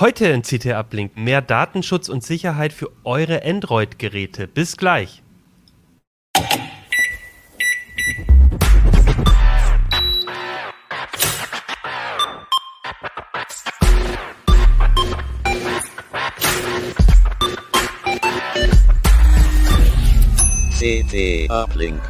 Heute in CT Uplink mehr Datenschutz und Sicherheit für eure Android-Geräte. Bis gleich. CT Uplink.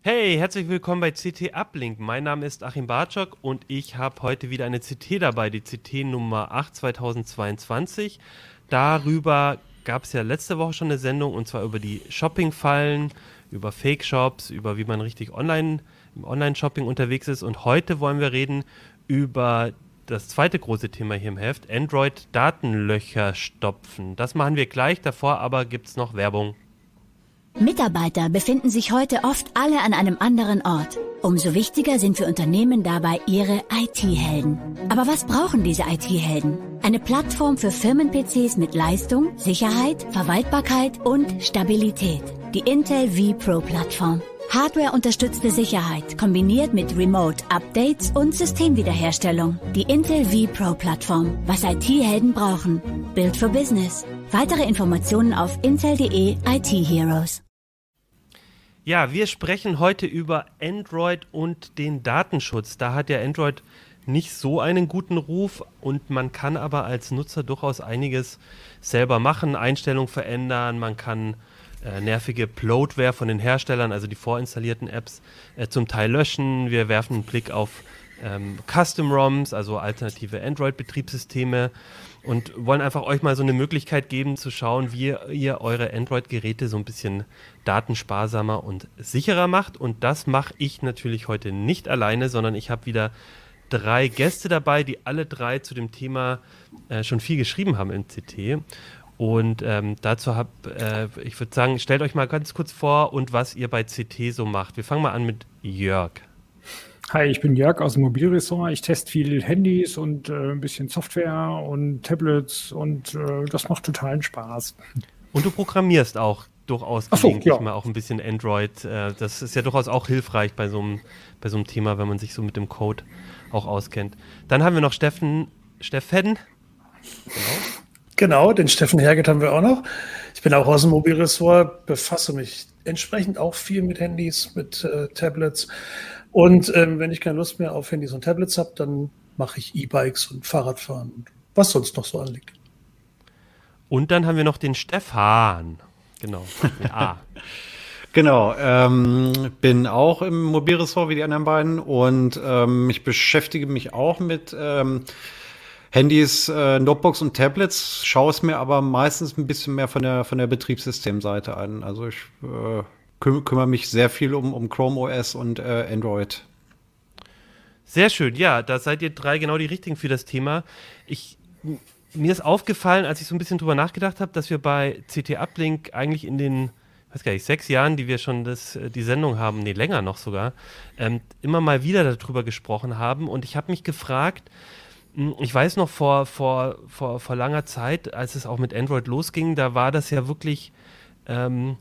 Hey, herzlich willkommen bei CT Uplink. Mein Name ist Achim Bartschok und ich habe heute wieder eine CT dabei, die CT Nummer 8 2022. Darüber gab es ja letzte Woche schon eine Sendung und zwar über die Shopping-Fallen, über Fake-Shops, über wie man richtig online im Online-Shopping unterwegs ist. Und heute wollen wir reden über das zweite große Thema hier im Heft, Android-Datenlöcher stopfen. Das machen wir gleich, davor aber gibt es noch Werbung. Mitarbeiter befinden sich heute oft alle an einem anderen Ort. Umso wichtiger sind für Unternehmen dabei ihre IT-Helden. Aber was brauchen diese IT-Helden? Eine Plattform für Firmen-PCs mit Leistung, Sicherheit, Verwaltbarkeit und Stabilität. Die Intel vPro-Plattform. Hardware-unterstützte Sicherheit kombiniert mit Remote-Updates und Systemwiederherstellung. Die Intel vPro-Plattform. Was IT-Helden brauchen. Build for Business. Weitere Informationen auf intel.de IT Heroes. Ja, wir sprechen heute über Android und den Datenschutz. Da hat ja Android nicht so einen guten Ruf und man kann aber als Nutzer durchaus einiges selber machen, Einstellungen verändern, man kann äh, nervige Bloatware von den Herstellern, also die vorinstallierten Apps, äh, zum Teil löschen. Wir werfen einen Blick auf ähm, Custom ROMs, also alternative Android-Betriebssysteme und wollen einfach euch mal so eine Möglichkeit geben zu schauen, wie ihr eure Android-Geräte so ein bisschen datensparsamer und sicherer macht. Und das mache ich natürlich heute nicht alleine, sondern ich habe wieder drei Gäste dabei, die alle drei zu dem Thema äh, schon viel geschrieben haben im CT. Und ähm, dazu habe äh, ich würde sagen, stellt euch mal ganz kurz vor und was ihr bei CT so macht. Wir fangen mal an mit Jörg. Hi, ich bin Jörg aus dem Mobilressort. Ich teste viel Handys und äh, ein bisschen Software und Tablets und äh, das macht totalen Spaß. Und du programmierst auch durchaus Ach so, gelegentlich ja. mal auch ein bisschen Android. Äh, das ist ja durchaus auch hilfreich bei so, einem, bei so einem Thema, wenn man sich so mit dem Code auch auskennt. Dann haben wir noch Steffen. Steffen. Genau, den Steffen Herget haben wir auch noch. Ich bin auch aus dem Mobilressort, befasse mich entsprechend auch viel mit Handys, mit äh, Tablets. Und ähm, wenn ich keine Lust mehr auf Handys und Tablets habe, dann mache ich E-Bikes und Fahrradfahren und was sonst noch so anliegt. Und dann haben wir noch den Stefan. Genau, A. Genau, ähm, bin auch im Mobilressort wie die anderen beiden und ähm, ich beschäftige mich auch mit ähm, Handys, äh, Notebooks und Tablets, schaue es mir aber meistens ein bisschen mehr von der, von der Betriebssystemseite an. Also ich äh, küm kümmere mich sehr viel um, um Chrome OS und äh, Android. Sehr schön, ja, da seid ihr drei genau die richtigen für das Thema. Ich, mir ist aufgefallen, als ich so ein bisschen drüber nachgedacht habe, dass wir bei CT Uplink eigentlich in den, weiß gar nicht, sechs Jahren, die wir schon das, die Sendung haben, nee, länger noch sogar, ähm, immer mal wieder darüber gesprochen haben. Und ich habe mich gefragt, ich weiß noch vor, vor, vor, vor langer Zeit, als es auch mit Android losging, da war das ja wirklich ähm,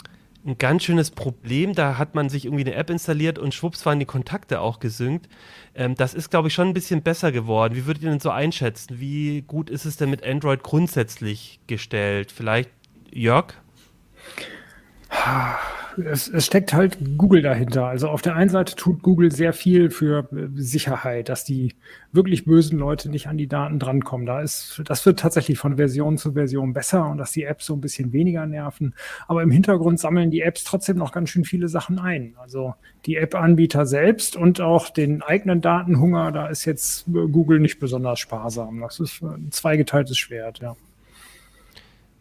ein ganz schönes Problem. Da hat man sich irgendwie eine App installiert und schwupps waren die Kontakte auch gesynkt. Ähm, das ist, glaube ich, schon ein bisschen besser geworden. Wie würdet ihr denn so einschätzen? Wie gut ist es denn mit Android grundsätzlich gestellt? Vielleicht Jörg? Es, es steckt halt Google dahinter. Also auf der einen Seite tut Google sehr viel für äh, Sicherheit, dass die wirklich bösen Leute nicht an die Daten drankommen. Da ist, das wird tatsächlich von Version zu Version besser und dass die Apps so ein bisschen weniger nerven. Aber im Hintergrund sammeln die Apps trotzdem noch ganz schön viele Sachen ein. Also die App-Anbieter selbst und auch den eigenen Datenhunger, da ist jetzt äh, Google nicht besonders sparsam. Das ist ein zweigeteiltes Schwert, ja.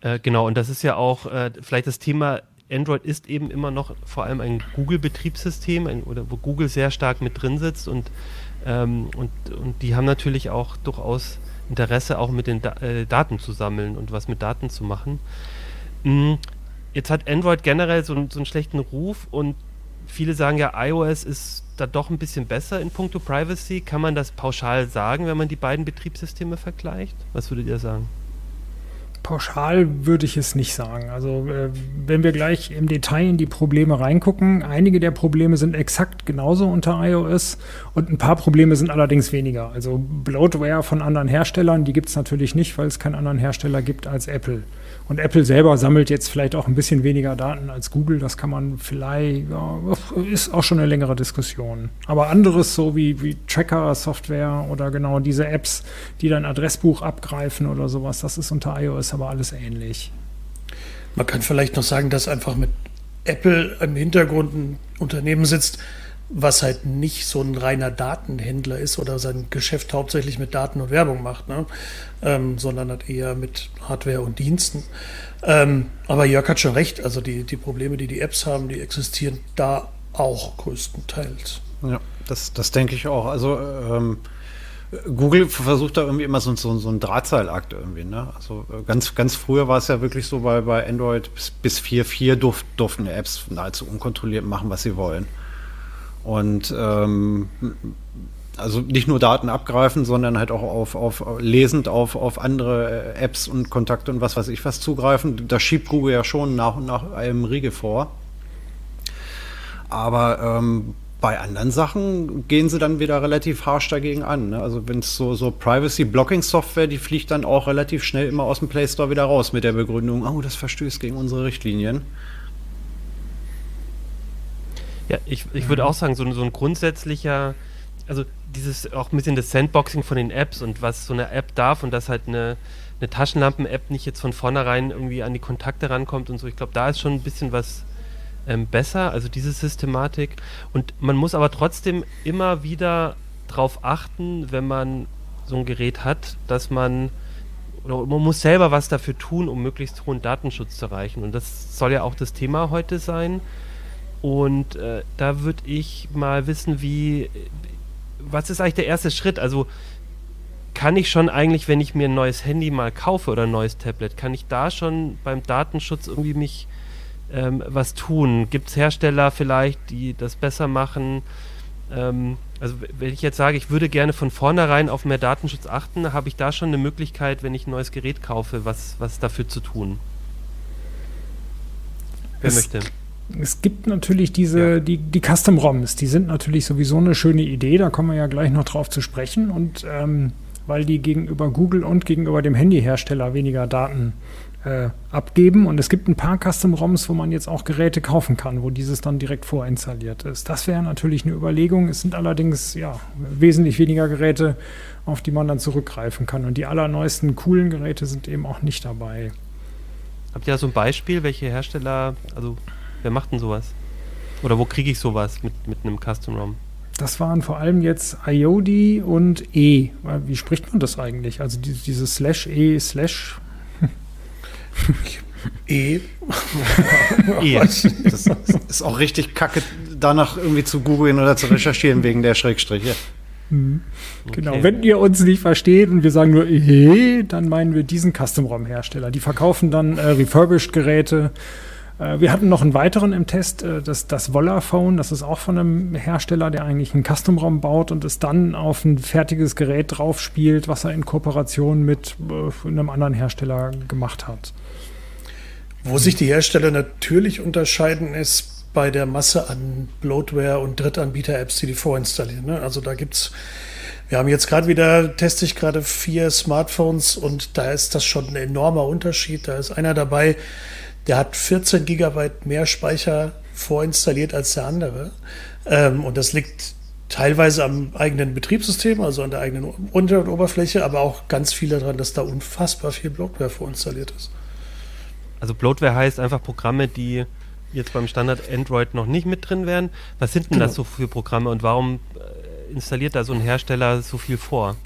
Äh, genau, und das ist ja auch äh, vielleicht das Thema, Android ist eben immer noch vor allem ein Google-Betriebssystem oder wo Google sehr stark mit drin sitzt und, ähm, und, und die haben natürlich auch durchaus Interesse, auch mit den da äh, Daten zu sammeln und was mit Daten zu machen. Mhm. Jetzt hat Android generell so, so einen schlechten Ruf und viele sagen ja, iOS ist da doch ein bisschen besser in puncto Privacy. Kann man das pauschal sagen, wenn man die beiden Betriebssysteme vergleicht? Was würdet ihr sagen? Pauschal würde ich es nicht sagen. Also äh, wenn wir gleich im Detail in die Probleme reingucken, einige der Probleme sind exakt genauso unter iOS und ein paar Probleme sind allerdings weniger. Also Bloatware von anderen Herstellern, die gibt es natürlich nicht, weil es keinen anderen Hersteller gibt als Apple. Und Apple selber sammelt jetzt vielleicht auch ein bisschen weniger Daten als Google. Das kann man vielleicht, ja, ist auch schon eine längere Diskussion. Aber anderes, so wie, wie Tracker-Software oder genau diese Apps, die dein Adressbuch abgreifen oder sowas, das ist unter iOS aber alles ähnlich. Man kann vielleicht noch sagen, dass einfach mit Apple im Hintergrund ein Unternehmen sitzt, was halt nicht so ein reiner Datenhändler ist oder sein Geschäft hauptsächlich mit Daten und Werbung macht, ne? ähm, sondern hat eher mit Hardware und Diensten. Ähm, aber Jörg hat schon recht, also die, die Probleme, die die Apps haben, die existieren da auch größtenteils. Ja, das, das denke ich auch. Also ähm, Google versucht da irgendwie immer so, so, so einen Drahtseilakt irgendwie. Ne? Also äh, ganz, ganz früher war es ja wirklich so, weil bei Android bis, bis 4.4 durf, durften Apps nahezu unkontrolliert machen, was sie wollen. Und ähm, also nicht nur Daten abgreifen, sondern halt auch auf, auf lesend auf, auf andere äh, Apps und Kontakte und was weiß ich was zugreifen. Da schiebt Google ja schon nach und nach einem Riegel vor. Aber ähm, bei anderen Sachen gehen sie dann wieder relativ harsch dagegen an. Ne? Also wenn es so, so Privacy-Blocking-Software, die fliegt dann auch relativ schnell immer aus dem Play Store wieder raus mit der Begründung, oh, das verstößt gegen unsere Richtlinien. Ja, ich, ich würde auch sagen, so, so ein grundsätzlicher, also dieses auch ein bisschen das Sandboxing von den Apps und was so eine App darf und dass halt eine, eine Taschenlampen-App nicht jetzt von vornherein irgendwie an die Kontakte rankommt und so. Ich glaube, da ist schon ein bisschen was ähm, besser, also diese Systematik. Und man muss aber trotzdem immer wieder darauf achten, wenn man so ein Gerät hat, dass man oder man muss selber was dafür tun, um möglichst hohen Datenschutz zu erreichen. Und das soll ja auch das Thema heute sein. Und äh, da würde ich mal wissen, wie, was ist eigentlich der erste Schritt? Also kann ich schon eigentlich, wenn ich mir ein neues Handy mal kaufe oder ein neues Tablet, kann ich da schon beim Datenschutz irgendwie mich ähm, was tun? Gibt es Hersteller vielleicht, die das besser machen? Ähm, also wenn ich jetzt sage, ich würde gerne von vornherein auf mehr Datenschutz achten, habe ich da schon eine Möglichkeit, wenn ich ein neues Gerät kaufe, was, was dafür zu tun? Wer es, möchte? Es gibt natürlich diese, ja. die, die Custom-ROMs, die sind natürlich sowieso eine schöne Idee, da kommen wir ja gleich noch drauf zu sprechen. Und ähm, weil die gegenüber Google und gegenüber dem Handyhersteller weniger Daten äh, abgeben. Und es gibt ein paar Custom-ROMs, wo man jetzt auch Geräte kaufen kann, wo dieses dann direkt vorinstalliert ist. Das wäre natürlich eine Überlegung. Es sind allerdings ja, wesentlich weniger Geräte, auf die man dann zurückgreifen kann. Und die allerneuesten coolen Geräte sind eben auch nicht dabei. Habt ihr da so ein Beispiel, welche Hersteller, also Wer macht denn sowas? Oder wo kriege ich sowas mit, mit einem Custom ROM? Das waren vor allem jetzt IOD und E. Wie spricht man das eigentlich? Also diese, diese Slash E Slash. E. e. Das ist auch richtig kacke, danach irgendwie zu googeln oder zu recherchieren wegen der Schrägstriche. Mhm. Genau, okay. wenn ihr uns nicht versteht und wir sagen nur E, dann meinen wir diesen Custom-ROM-Hersteller. Die verkaufen dann äh, Refurbished-Geräte wir hatten noch einen weiteren im Test, äh, das, das Vollaphone. Das ist auch von einem Hersteller, der eigentlich einen Custom-ROM baut und es dann auf ein fertiges Gerät drauf spielt, was er in Kooperation mit äh, einem anderen Hersteller gemacht hat. Wo sich die Hersteller natürlich unterscheiden, ist bei der Masse an Bloatware und Drittanbieter-Apps, die die vorinstallieren. Ne? Also da gibt es wir haben jetzt gerade wieder, teste ich gerade vier Smartphones und da ist das schon ein enormer Unterschied. Da ist einer dabei, der hat 14 Gigabyte mehr Speicher vorinstalliert als der andere. Ähm, und das liegt teilweise am eigenen Betriebssystem, also an der eigenen Unteroberfläche, aber auch ganz viel daran, dass da unfassbar viel Bloatware vorinstalliert ist. Also Bloatware heißt einfach Programme, die jetzt beim Standard Android noch nicht mit drin wären. Was sind denn genau. das so für Programme und warum äh, installiert da so ein Hersteller so viel vor?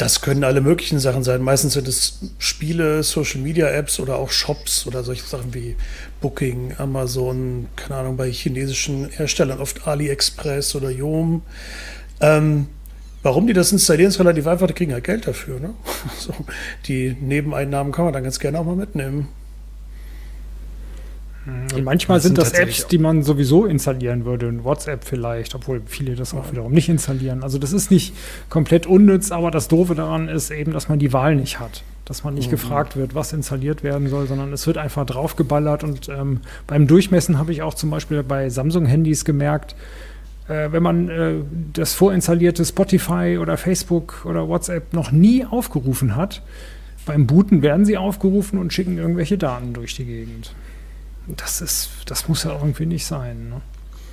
Das können alle möglichen Sachen sein. Meistens sind es Spiele, Social Media Apps oder auch Shops oder solche Sachen wie Booking, Amazon, keine Ahnung, bei chinesischen Herstellern, oft AliExpress oder Yom. Ähm, warum die das installieren, ist relativ einfach, die kriegen halt Geld dafür. Ne? So, die Nebeneinnahmen kann man dann ganz gerne auch mal mitnehmen. Und manchmal das sind, sind das Apps, die man sowieso installieren würde, WhatsApp vielleicht, obwohl viele das auch wiederum nicht installieren. Also das ist nicht komplett unnütz, aber das Doofe daran ist eben, dass man die Wahl nicht hat. Dass man nicht mhm. gefragt wird, was installiert werden soll, sondern es wird einfach draufgeballert. Und ähm, beim Durchmessen habe ich auch zum Beispiel bei Samsung-Handys gemerkt, äh, wenn man äh, das vorinstallierte Spotify oder Facebook oder WhatsApp noch nie aufgerufen hat, beim Booten werden sie aufgerufen und schicken irgendwelche Daten durch die Gegend. Das ist, das muss ja irgendwie nicht sein. Ne?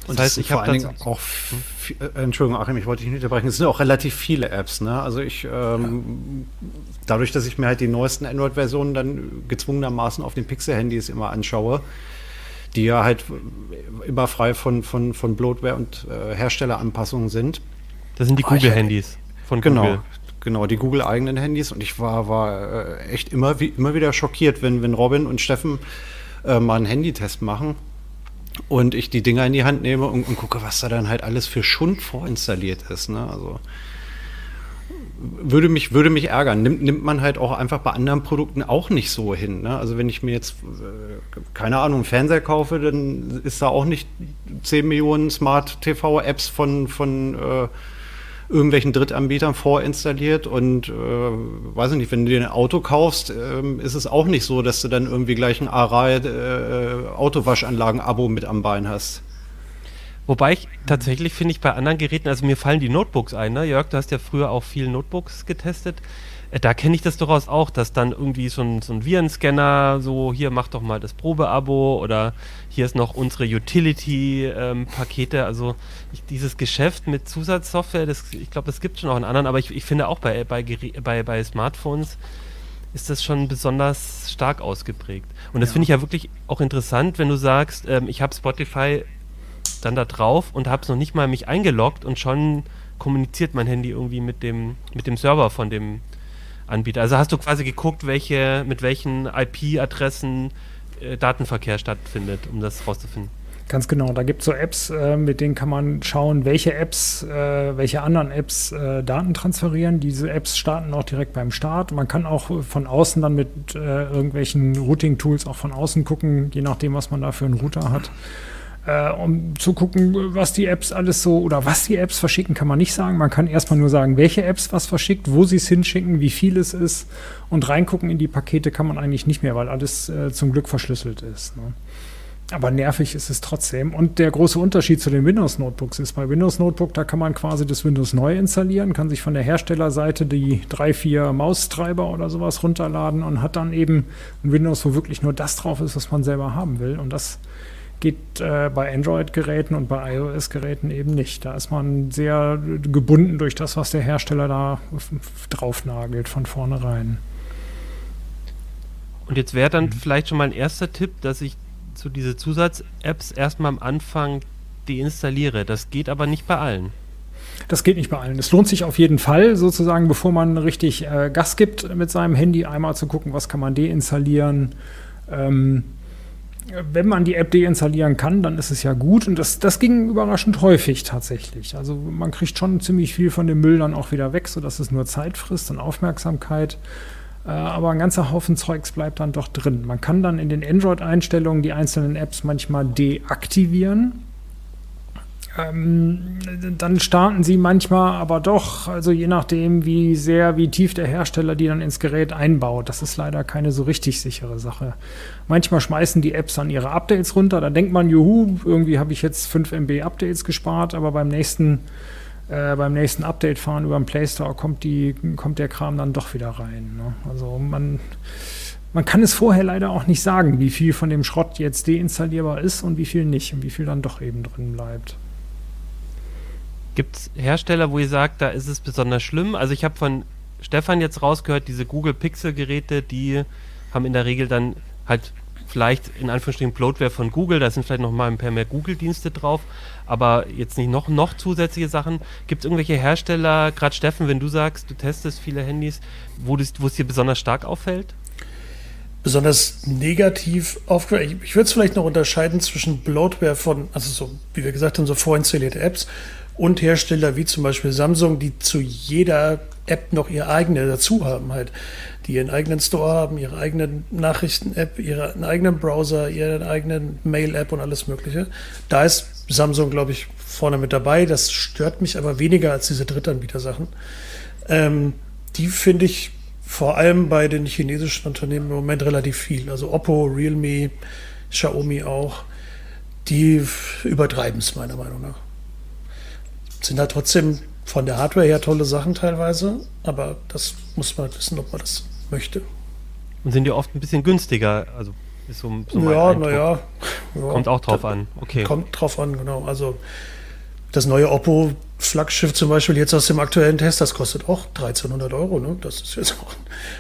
Und das heißt, ich habe vor allen Dingen auch, äh, Entschuldigung, Achim, ich wollte dich nicht unterbrechen, es sind auch relativ viele Apps, ne? Also ich, ähm, ja. dadurch, dass ich mir halt die neuesten Android-Versionen dann gezwungenermaßen auf den Pixel-Handys immer anschaue, die ja halt immer frei von, von, von Bloatware und äh, Herstelleranpassungen sind. Das sind die Google-Handys von genau, Google. Genau, die Google-eigenen Handys und ich war, war äh, echt immer, wie, immer wieder schockiert, wenn, wenn Robin und Steffen äh, mal einen Handytest machen und ich die Dinger in die Hand nehme und, und, gucke, was da dann halt alles für Schund vorinstalliert ist. Ne? Also würde mich, würde mich ärgern. Nimmt, nimmt man halt auch einfach bei anderen Produkten auch nicht so hin. Ne? Also wenn ich mir jetzt, äh, keine Ahnung, einen Fernseher kaufe, dann ist da auch nicht 10 Millionen Smart-TV-Apps von, von äh, irgendwelchen Drittanbietern vorinstalliert und äh, weiß ich nicht, wenn du dir ein Auto kaufst, äh, ist es auch nicht so, dass du dann irgendwie gleich ein Arai äh, Autowaschanlagen-Abo mit am Bein hast. Wobei ich tatsächlich finde ich bei anderen Geräten, also mir fallen die Notebooks ein, ne? Jörg, du hast ja früher auch viel Notebooks getestet. Äh, da kenne ich das durchaus auch, dass dann irgendwie so ein, so ein Virenscanner, so hier mach doch mal das Probeabo oder hier ist noch unsere Utility-Pakete. Ähm, also ich, dieses Geschäft mit Zusatzsoftware, das, ich glaube, das gibt es schon auch in anderen, aber ich, ich finde auch bei, bei, bei, bei Smartphones ist das schon besonders stark ausgeprägt. Und das ja. finde ich ja wirklich auch interessant, wenn du sagst, ähm, ich habe Spotify dann da drauf und habe es noch nicht mal mich eingeloggt und schon kommuniziert mein Handy irgendwie mit dem, mit dem Server von dem Anbieter. Also hast du quasi geguckt, welche, mit welchen IP-Adressen äh, Datenverkehr stattfindet, um das rauszufinden. Ganz genau. Da gibt es so Apps, äh, mit denen kann man schauen, welche Apps, äh, welche anderen Apps äh, Daten transferieren. Diese Apps starten auch direkt beim Start. Man kann auch von außen dann mit äh, irgendwelchen Routing-Tools auch von außen gucken, je nachdem, was man da für einen Router hat äh, um zu gucken, was die Apps alles so oder was die Apps verschicken, kann man nicht sagen. Man kann erstmal nur sagen, welche Apps was verschickt, wo sie es hinschicken, wie viel es ist und reingucken in die Pakete kann man eigentlich nicht mehr, weil alles äh, zum Glück verschlüsselt ist. Ne? Aber nervig ist es trotzdem. Und der große Unterschied zu den Windows-Notebooks ist, bei Windows-Notebook, da kann man quasi das Windows neu installieren, kann sich von der Herstellerseite die drei, vier Maustreiber oder sowas runterladen und hat dann eben ein Windows, wo wirklich nur das drauf ist, was man selber haben will. Und das geht äh, bei Android-Geräten und bei iOS-Geräten eben nicht. Da ist man sehr gebunden durch das, was der Hersteller da draufnagelt von vornherein. Und jetzt wäre dann mhm. vielleicht schon mal ein erster Tipp, dass ich zu diese Zusatz-Apps erstmal am Anfang deinstalliere. Das geht aber nicht bei allen. Das geht nicht bei allen. Es lohnt sich auf jeden Fall, sozusagen, bevor man richtig äh, Gas gibt mit seinem Handy, einmal zu gucken, was kann man deinstallieren. Ähm, wenn man die App deinstallieren kann, dann ist es ja gut. Und das, das ging überraschend häufig tatsächlich. Also man kriegt schon ziemlich viel von dem Müll dann auch wieder weg, sodass es nur Zeit frisst und Aufmerksamkeit. Äh, aber ein ganzer Haufen Zeugs bleibt dann doch drin. Man kann dann in den Android-Einstellungen die einzelnen Apps manchmal deaktivieren ähm, dann starten sie manchmal aber doch, also je nachdem, wie sehr, wie tief der Hersteller die dann ins Gerät einbaut. Das ist leider keine so richtig sichere Sache. Manchmal schmeißen die Apps dann ihre Updates runter. Da denkt man, juhu, irgendwie habe ich jetzt 5 MB Updates gespart, aber beim nächsten, äh, beim nächsten Update fahren über den Play Store kommt, die, kommt der Kram dann doch wieder rein. Ne? Also man man kann es vorher leider auch nicht sagen, wie viel von dem Schrott jetzt deinstallierbar ist und wie viel nicht und wie viel dann doch eben drin bleibt. Gibt es Hersteller, wo ihr sagt, da ist es besonders schlimm? Also ich habe von Stefan jetzt rausgehört, diese Google Pixel Geräte, die haben in der Regel dann halt vielleicht in Anführungsstrichen Bloatware von Google, da sind vielleicht noch mal ein paar mehr Google-Dienste drauf, aber jetzt nicht noch, noch zusätzliche Sachen. Gibt es irgendwelche Hersteller, gerade Steffen, wenn du sagst, du testest viele Handys, wo, es dir besonders stark auffällt? besonders negativ aufgefallen. Ich, ich würde es vielleicht noch unterscheiden zwischen Bloatware von, also so, wie wir gesagt haben, so vorinstallierte Apps und Hersteller wie zum Beispiel Samsung, die zu jeder App noch ihre eigene dazu haben halt, die ihren eigenen Store haben, ihre eigenen Nachrichten-App, ihren eigenen Browser, ihren eigenen Mail-App und alles Mögliche. Da ist Samsung, glaube ich, vorne mit dabei. Das stört mich aber weniger als diese Drittanbieter-Sachen. Ähm, die finde ich vor allem bei den chinesischen Unternehmen im Moment relativ viel. Also Oppo, Realme, Xiaomi auch. Die übertreiben es meiner Meinung nach. Sind halt trotzdem von der Hardware her tolle Sachen teilweise, aber das muss man wissen, ob man das möchte. Und sind die oft ein bisschen günstiger? Also ist so, so ja, naja. Ja, Kommt auch drauf an. Okay. Kommt drauf an, genau. Also das neue Oppo Flaggschiff zum Beispiel jetzt aus dem aktuellen Test, das kostet auch 1300 Euro. Ne? Das ist jetzt auch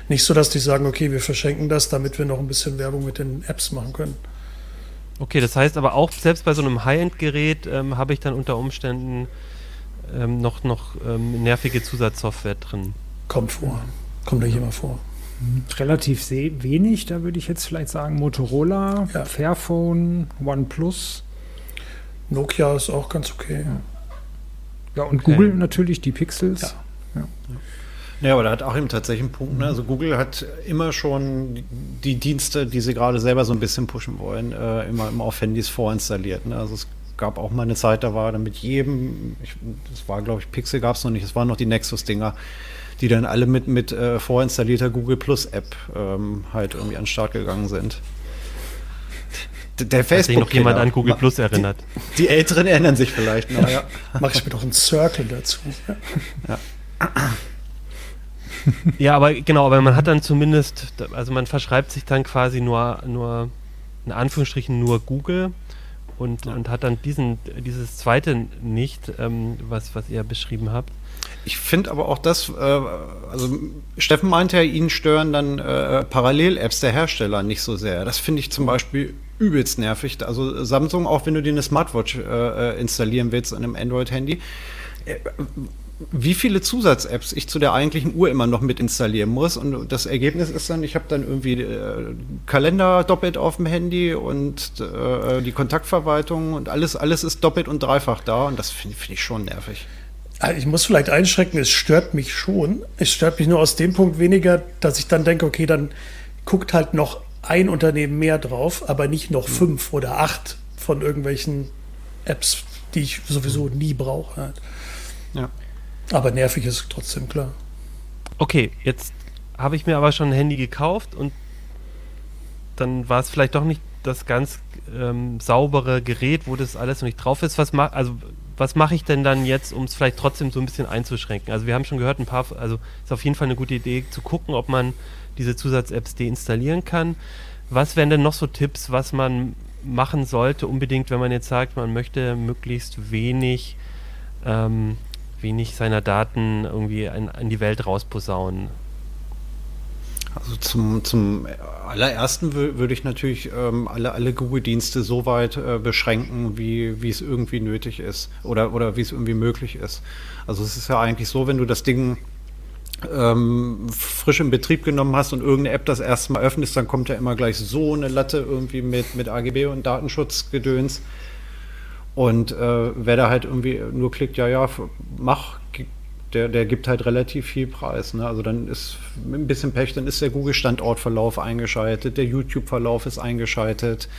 nicht so, dass die sagen, okay, wir verschenken das, damit wir noch ein bisschen Werbung mit den Apps machen können. Okay, das heißt aber auch selbst bei so einem High-End-Gerät ähm, habe ich dann unter Umständen ähm, noch, noch ähm, nervige Zusatzsoftware drin. Kommt vor. Kommt nicht immer vor. Mhm. Relativ wenig, da würde ich jetzt vielleicht sagen Motorola, ja. Fairphone, OnePlus. Nokia ist auch ganz okay. Ja, ja und okay. Google natürlich, die Pixels. Ja. ja. Ja, aber da hat Achim tatsächlich einen Punkt. Ne? Also Google hat immer schon die Dienste, die sie gerade selber so ein bisschen pushen wollen, äh, immer, immer auf Handys vorinstalliert. Ne? Also es gab auch mal eine Zeit, da war dann mit jedem, ich, das war glaube ich Pixel gab es noch nicht, es waren noch die Nexus-Dinger, die dann alle mit, mit äh, vorinstallierter Google Plus App ähm, halt irgendwie an den Start gegangen sind. Der Facebook. Hat sich noch jemand an Google Plus erinnert. Die, die, Älteren erinnern sich vielleicht noch. Ja. Mach ich mir doch einen Circle dazu. Ja. ja, aber genau, aber man hat dann zumindest, also man verschreibt sich dann quasi nur, nur in Anführungsstrichen nur Google und, ja. und hat dann diesen, dieses zweite nicht, ähm, was, was ihr beschrieben habt. Ich finde aber auch das, äh, also Steffen meinte ja, ihn stören dann äh, Parallel-Apps der Hersteller nicht so sehr. Das finde ich zum Beispiel übelst nervig. Also Samsung, auch wenn du dir eine Smartwatch äh, äh installieren willst an einem Android-Handy, äh, wie viele Zusatz-Apps ich zu der eigentlichen Uhr immer noch mit installieren muss. Und das Ergebnis ist dann, ich habe dann irgendwie äh, Kalender doppelt auf dem Handy und äh, die Kontaktverwaltung und alles, alles ist doppelt und dreifach da. Und das finde find ich schon nervig. Ah, ich muss vielleicht einschrecken, es stört mich schon. Es stört mich nur aus dem Punkt weniger, dass ich dann denke, okay, dann guckt halt noch ein Unternehmen mehr drauf, aber nicht noch hm. fünf oder acht von irgendwelchen Apps, die ich sowieso nie brauche. Ja. Aber nervig ist trotzdem klar. Okay, jetzt habe ich mir aber schon ein Handy gekauft und dann war es vielleicht doch nicht das ganz ähm, saubere Gerät, wo das alles noch nicht drauf ist. Was ma also was mache ich denn dann jetzt, um es vielleicht trotzdem so ein bisschen einzuschränken? Also wir haben schon gehört, ein paar, also ist auf jeden Fall eine gute Idee zu gucken, ob man diese Zusatz-Apps deinstallieren kann. Was wären denn noch so Tipps, was man machen sollte, unbedingt, wenn man jetzt sagt, man möchte möglichst wenig ähm, wenig seiner Daten irgendwie in, in die Welt rausposaunen? Also zum, zum allerersten würde ich natürlich ähm, alle, alle Google-Dienste so weit äh, beschränken, wie, wie es irgendwie nötig ist oder, oder wie es irgendwie möglich ist. Also es ist ja eigentlich so, wenn du das Ding ähm, frisch in Betrieb genommen hast und irgendeine App das erste Mal öffnest, dann kommt ja immer gleich so eine Latte irgendwie mit, mit AGB und Datenschutzgedöns. Und äh, wer da halt irgendwie nur klickt, ja, ja, mach, der, der gibt halt relativ viel Preis. Ne? Also dann ist ein bisschen Pech, dann ist der Google-Standortverlauf eingeschaltet, der YouTube-Verlauf ist eingeschaltet.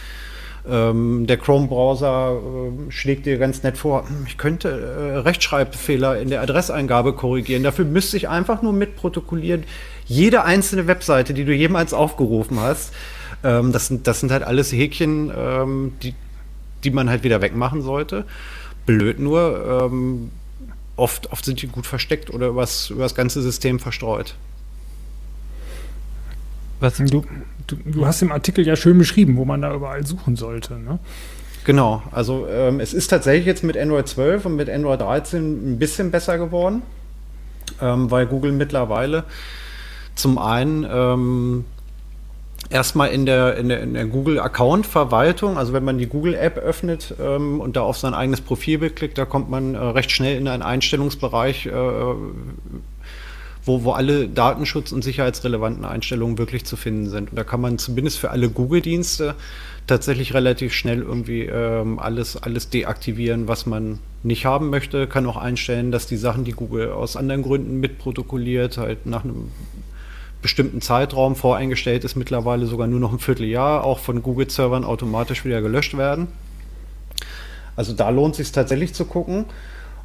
Ähm, der Chrome-Browser äh, schlägt dir ganz nett vor, hm, ich könnte äh, Rechtschreibfehler in der Adresseingabe korrigieren. Dafür müsste ich einfach nur mitprotokollieren, jede einzelne Webseite, die du jemals aufgerufen hast. Ähm, das, sind, das sind halt alles Häkchen, ähm, die, die man halt wieder wegmachen sollte. Blöd nur, ähm, oft, oft sind die gut versteckt oder übers, über das ganze System verstreut. Was? Du, du, du, hast im Artikel ja schön beschrieben, wo man da überall suchen sollte. Ne? Genau, also ähm, es ist tatsächlich jetzt mit Android 12 und mit Android 13 ein bisschen besser geworden, ähm, weil Google mittlerweile zum einen ähm, erstmal in der, in der, der Google-Account-Verwaltung, also wenn man die Google-App öffnet ähm, und da auf sein eigenes Profilbild klickt, da kommt man äh, recht schnell in einen Einstellungsbereich, äh, wo, wo alle Datenschutz- und sicherheitsrelevanten Einstellungen wirklich zu finden sind. Und da kann man zumindest für alle Google-Dienste tatsächlich relativ schnell irgendwie ähm, alles, alles deaktivieren, was man nicht haben möchte. Kann auch einstellen, dass die Sachen, die Google aus anderen Gründen mitprotokolliert, halt nach einem bestimmten Zeitraum voreingestellt ist, mittlerweile sogar nur noch ein Vierteljahr, auch von Google-Servern automatisch wieder gelöscht werden. Also da lohnt es sich tatsächlich zu gucken.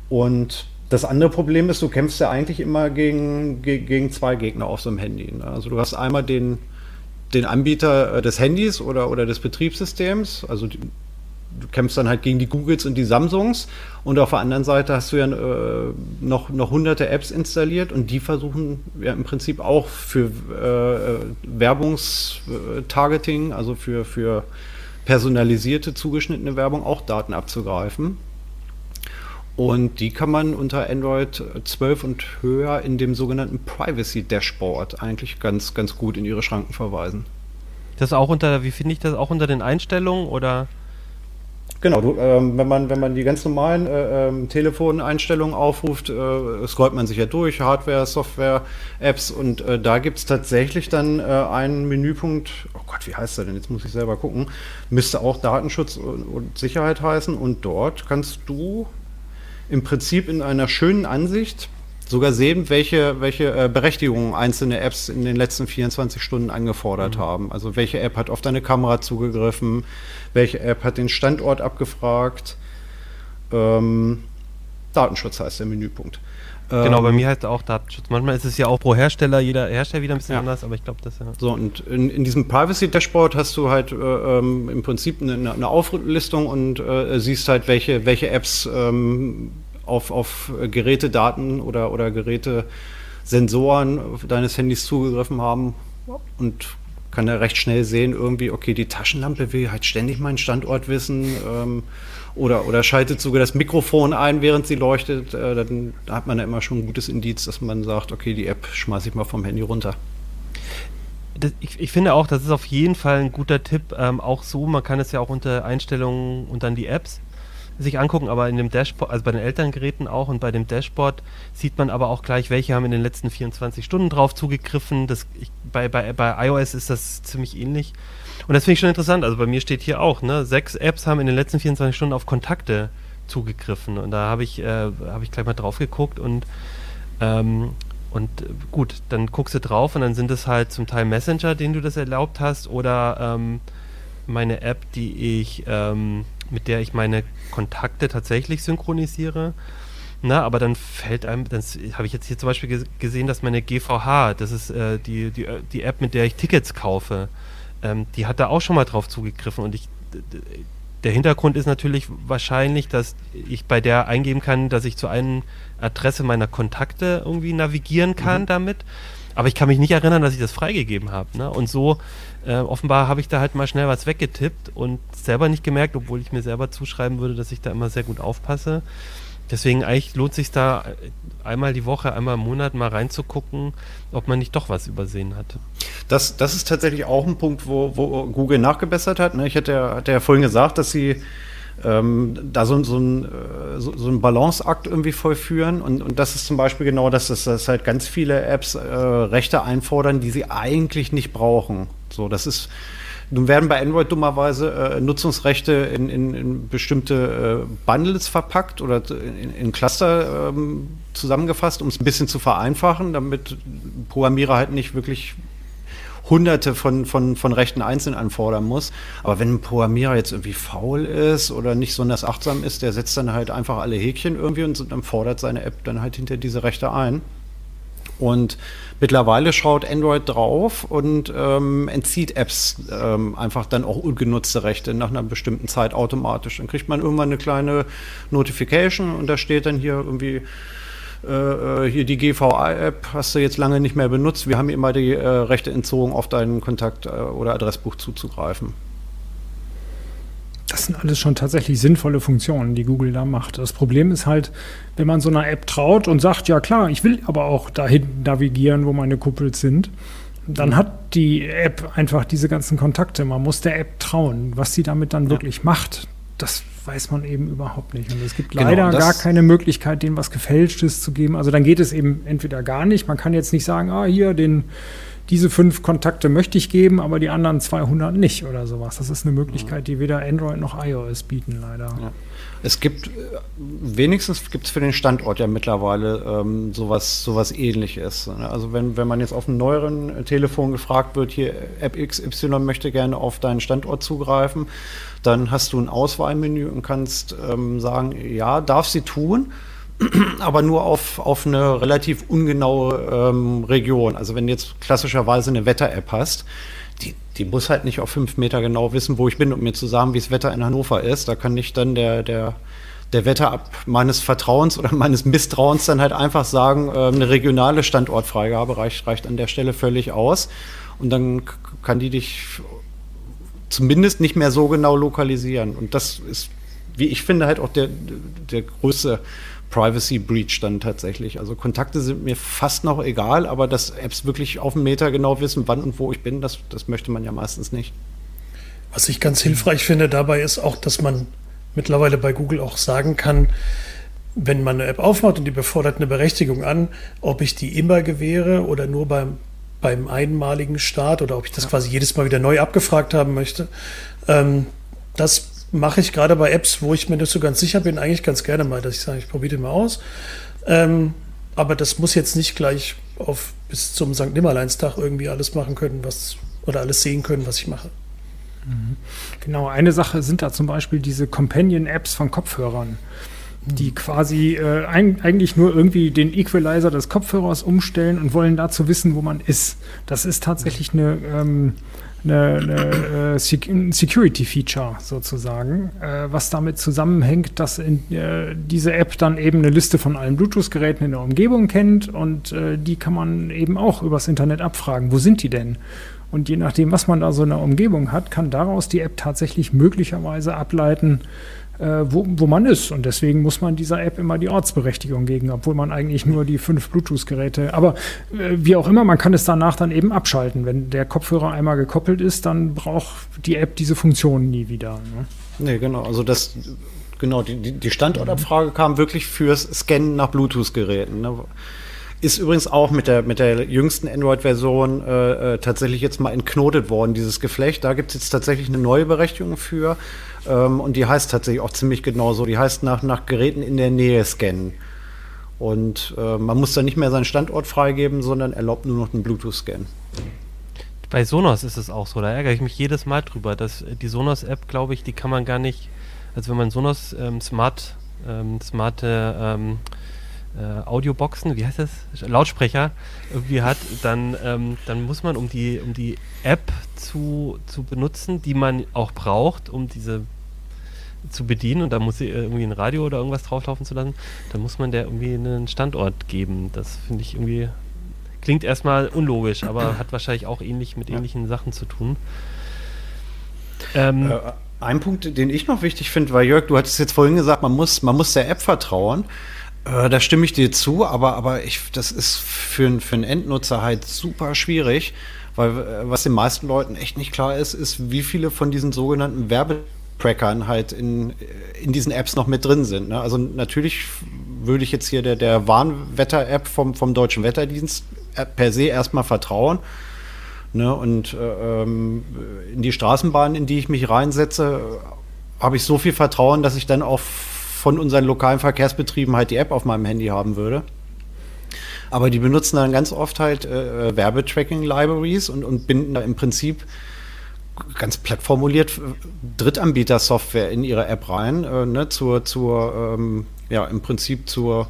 Und das andere Problem ist, du kämpfst ja eigentlich immer gegen, gegen zwei Gegner auf so einem Handy. Ne? Also du hast einmal den, den Anbieter äh, des Handys oder, oder des Betriebssystems, also die, du kämpfst dann halt gegen die Googles und die Samsungs und auf der anderen Seite hast du ja äh, noch, noch hunderte Apps installiert und die versuchen ja im Prinzip auch für äh, Werbungstargeting, also für, für personalisierte, zugeschnittene Werbung auch Daten abzugreifen. Und die kann man unter Android 12 und höher in dem sogenannten Privacy Dashboard eigentlich ganz, ganz gut in ihre Schranken verweisen. Das auch unter, wie finde ich das, auch unter den Einstellungen oder? Genau, du, ähm, wenn, man, wenn man die ganz normalen äh, ähm, Telefoneinstellungen aufruft, äh, scrollt man sich ja durch, Hardware, Software, Apps und äh, da gibt es tatsächlich dann äh, einen Menüpunkt, oh Gott, wie heißt der denn? Jetzt muss ich selber gucken. Müsste auch Datenschutz und, und Sicherheit heißen und dort kannst du im Prinzip in einer schönen Ansicht sogar sehen, welche, welche äh, Berechtigungen einzelne Apps in den letzten 24 Stunden angefordert mhm. haben. Also welche App hat auf deine Kamera zugegriffen, welche App hat den Standort abgefragt. Ähm, Datenschutz heißt der Menüpunkt. Genau, bei ähm, mir heißt es auch Datenschutz. Manchmal ist es ja auch pro Hersteller, jeder Hersteller wieder ein bisschen ja. anders, aber ich glaube, das ja. So, und in, in diesem Privacy-Dashboard hast du halt äh, ähm, im Prinzip eine, eine Auflistung und äh, siehst halt, welche, welche Apps ähm, auf, auf Gerätedaten oder, oder Gerätesensoren deines Handys zugegriffen haben und kann da recht schnell sehen, irgendwie, okay, die Taschenlampe will halt ständig meinen Standort wissen ähm, oder, oder schaltet sogar das Mikrofon ein, während sie leuchtet. Äh, dann hat man ja immer schon ein gutes Indiz, dass man sagt, okay, die App schmeiße ich mal vom Handy runter. Das, ich, ich, finde auch, das ist auf jeden Fall ein guter Tipp. Ähm, auch so, man kann es ja auch unter Einstellungen und dann die Apps sich angucken, aber in dem Dashboard, also bei den Elterngeräten auch und bei dem Dashboard sieht man aber auch gleich, welche haben in den letzten 24 Stunden drauf zugegriffen. Das, ich, bei, bei, bei iOS ist das ziemlich ähnlich. Und das finde ich schon interessant. Also bei mir steht hier auch, ne, sechs Apps haben in den letzten 24 Stunden auf Kontakte zugegriffen. Und da habe ich, äh, hab ich gleich mal drauf geguckt und ähm, und gut, dann guckst du drauf und dann sind es halt zum Teil Messenger, denen du das erlaubt hast, oder ähm, meine App, die ich ähm, mit der ich meine Kontakte tatsächlich synchronisiere. Na, aber dann fällt einem, dann habe ich jetzt hier zum Beispiel gesehen, dass meine GVH, das ist äh, die, die, die App, mit der ich Tickets kaufe, ähm, die hat da auch schon mal drauf zugegriffen und ich der Hintergrund ist natürlich wahrscheinlich, dass ich bei der eingeben kann, dass ich zu einer Adresse meiner Kontakte irgendwie navigieren kann mhm. damit. Aber ich kann mich nicht erinnern, dass ich das freigegeben habe. Ne? Und so äh, offenbar habe ich da halt mal schnell was weggetippt und selber nicht gemerkt, obwohl ich mir selber zuschreiben würde, dass ich da immer sehr gut aufpasse. Deswegen eigentlich lohnt sich da äh, einmal die Woche, einmal im Monat mal reinzugucken, ob man nicht doch was übersehen hat. Das, das ist tatsächlich auch ein Punkt, wo, wo Google nachgebessert hat. Ne? Ich hatte ja, hatte ja vorhin gesagt, dass sie ähm, da so, so, ein, äh, so, so ein Balanceakt irgendwie vollführen. Und, und das ist zum Beispiel genau das, dass, dass halt ganz viele Apps äh, Rechte einfordern, die sie eigentlich nicht brauchen. So, das ist. Nun werden bei Android dummerweise äh, Nutzungsrechte in, in, in bestimmte äh, Bundles verpackt oder in, in Cluster ähm, zusammengefasst, um es ein bisschen zu vereinfachen, damit Programmierer halt nicht wirklich hunderte von, von, von Rechten einzeln anfordern muss. Aber wenn ein Programmierer jetzt irgendwie faul ist oder nicht besonders achtsam ist, der setzt dann halt einfach alle Häkchen irgendwie und dann fordert seine App dann halt hinter diese Rechte ein. Und mittlerweile schaut Android drauf und ähm, entzieht Apps ähm, einfach dann auch ungenutzte Rechte nach einer bestimmten Zeit automatisch. Dann kriegt man irgendwann eine kleine Notification und da steht dann hier irgendwie äh, äh, hier die GVA-App hast du jetzt lange nicht mehr benutzt. Wir haben immer die äh, Rechte entzogen, auf deinen Kontakt- äh, oder Adressbuch zuzugreifen. Das sind alles schon tatsächlich sinnvolle Funktionen, die Google da macht. Das Problem ist halt, wenn man so einer App traut und sagt, ja klar, ich will aber auch dahin navigieren, wo meine Kuppels sind, dann hat die App einfach diese ganzen Kontakte. Man muss der App trauen. Was sie damit dann ja. wirklich macht, das weiß man eben überhaupt nicht. Und es gibt genau, leider gar keine Möglichkeit, denen was Gefälschtes zu geben. Also dann geht es eben entweder gar nicht. Man kann jetzt nicht sagen, ah, hier, den, diese fünf Kontakte möchte ich geben, aber die anderen 200 nicht oder sowas. Das ist eine Möglichkeit, die weder Android noch iOS bieten, leider. Ja. Es gibt, äh, wenigstens gibt es für den Standort ja mittlerweile ähm, sowas, sowas ähnliches. Ne? Also wenn, wenn man jetzt auf einem neueren Telefon gefragt wird, hier App XY möchte gerne auf deinen Standort zugreifen, dann hast du ein Auswahlmenü und kannst ähm, sagen, ja, darf sie tun, aber nur auf, auf eine relativ ungenaue ähm, Region. Also wenn du jetzt klassischerweise eine Wetter-App hast, die, muss halt nicht auf fünf Meter genau wissen, wo ich bin, um mir zu sagen, wie das Wetter in Hannover ist. Da kann ich dann der, der, der Wetterab meines Vertrauens oder meines Misstrauens dann halt einfach sagen, äh, eine regionale Standortfreigabe reicht, reicht an der Stelle völlig aus. Und dann kann die dich zumindest nicht mehr so genau lokalisieren. Und das ist, wie ich finde, halt auch der, der größte Privacy Breach dann tatsächlich. Also Kontakte sind mir fast noch egal, aber dass Apps wirklich auf einen Meter genau wissen, wann und wo ich bin, das, das möchte man ja meistens nicht. Was ich ganz hilfreich finde dabei ist auch, dass man mittlerweile bei Google auch sagen kann, wenn man eine App aufmacht und die befordert eine Berechtigung an, ob ich die immer gewähre oder nur beim, beim einmaligen Start oder ob ich das ja. quasi jedes Mal wieder neu abgefragt haben möchte. Ähm, das mache ich gerade bei Apps, wo ich mir nicht so ganz sicher bin, eigentlich ganz gerne mal, dass ich sage, ich probiere den mal aus. Ähm, aber das muss jetzt nicht gleich auf bis zum St. Nimmerleinstag irgendwie alles machen können, was oder alles sehen können, was ich mache. Mhm. Genau, eine Sache sind da zum Beispiel diese Companion-Apps von Kopfhörern, die mhm. quasi äh, ein, eigentlich nur irgendwie den Equalizer des Kopfhörers umstellen und wollen dazu wissen, wo man ist. Das ist tatsächlich eine ähm, eine, eine, äh, Security-Feature sozusagen, äh, was damit zusammenhängt, dass in, äh, diese App dann eben eine Liste von allen Bluetooth-Geräten in der Umgebung kennt und äh, die kann man eben auch übers Internet abfragen. Wo sind die denn? Und je nachdem, was man da so in der Umgebung hat, kann daraus die App tatsächlich möglicherweise ableiten, wo, wo man ist. Und deswegen muss man dieser App immer die Ortsberechtigung geben, obwohl man eigentlich nur die fünf Bluetooth-Geräte. Aber äh, wie auch immer, man kann es danach dann eben abschalten. Wenn der Kopfhörer einmal gekoppelt ist, dann braucht die App diese Funktion nie wieder. Ne? Nee, genau. Also das genau, die, die Standortabfrage kam wirklich fürs Scannen nach Bluetooth-Geräten. Ne? Ist übrigens auch mit der, mit der jüngsten Android-Version äh, äh, tatsächlich jetzt mal entknotet worden, dieses Geflecht. Da gibt es jetzt tatsächlich eine neue Berechtigung für. Ähm, und die heißt tatsächlich auch ziemlich genau so. Die heißt nach, nach Geräten in der Nähe scannen. Und äh, man muss dann nicht mehr seinen Standort freigeben, sondern erlaubt nur noch einen Bluetooth-Scan. Bei Sonos ist es auch so, da ärgere ich mich jedes Mal drüber. Dass die Sonos-App, glaube ich, die kann man gar nicht, also wenn man Sonos ähm, Smart, ähm, smarte ähm, äh, Audioboxen, wie heißt das? Lautsprecher irgendwie hat, dann, ähm, dann muss man, um die, um die App zu, zu benutzen, die man auch braucht, um diese zu bedienen und da muss sie irgendwie ein Radio oder irgendwas drauflaufen zu lassen, dann muss man der irgendwie einen Standort geben. Das finde ich irgendwie, klingt erstmal unlogisch, aber hat wahrscheinlich auch ähnlich mit ähnlichen Sachen zu tun. Ähm, äh, ein Punkt, den ich noch wichtig finde, weil Jörg, du hattest jetzt vorhin gesagt, man muss, man muss der App vertrauen. Äh, da stimme ich dir zu, aber, aber ich, das ist für, für einen Endnutzer halt super schwierig, weil äh, was den meisten Leuten echt nicht klar ist, ist, wie viele von diesen sogenannten Werbetrackern halt in, in diesen Apps noch mit drin sind. Ne? Also natürlich würde ich jetzt hier der, der Warnwetter-App vom, vom Deutschen Wetterdienst äh, per se erstmal vertrauen. Ne? Und äh, ähm, in die Straßenbahn, in die ich mich reinsetze, habe ich so viel Vertrauen, dass ich dann auch von unseren lokalen Verkehrsbetrieben halt die App auf meinem Handy haben würde. Aber die benutzen dann ganz oft halt äh, Werbetracking-Libraries und, und binden da im Prinzip ganz platt formuliert Drittanbieter-Software in ihre App rein, äh, ne, zur, zur ähm, ja, im Prinzip zur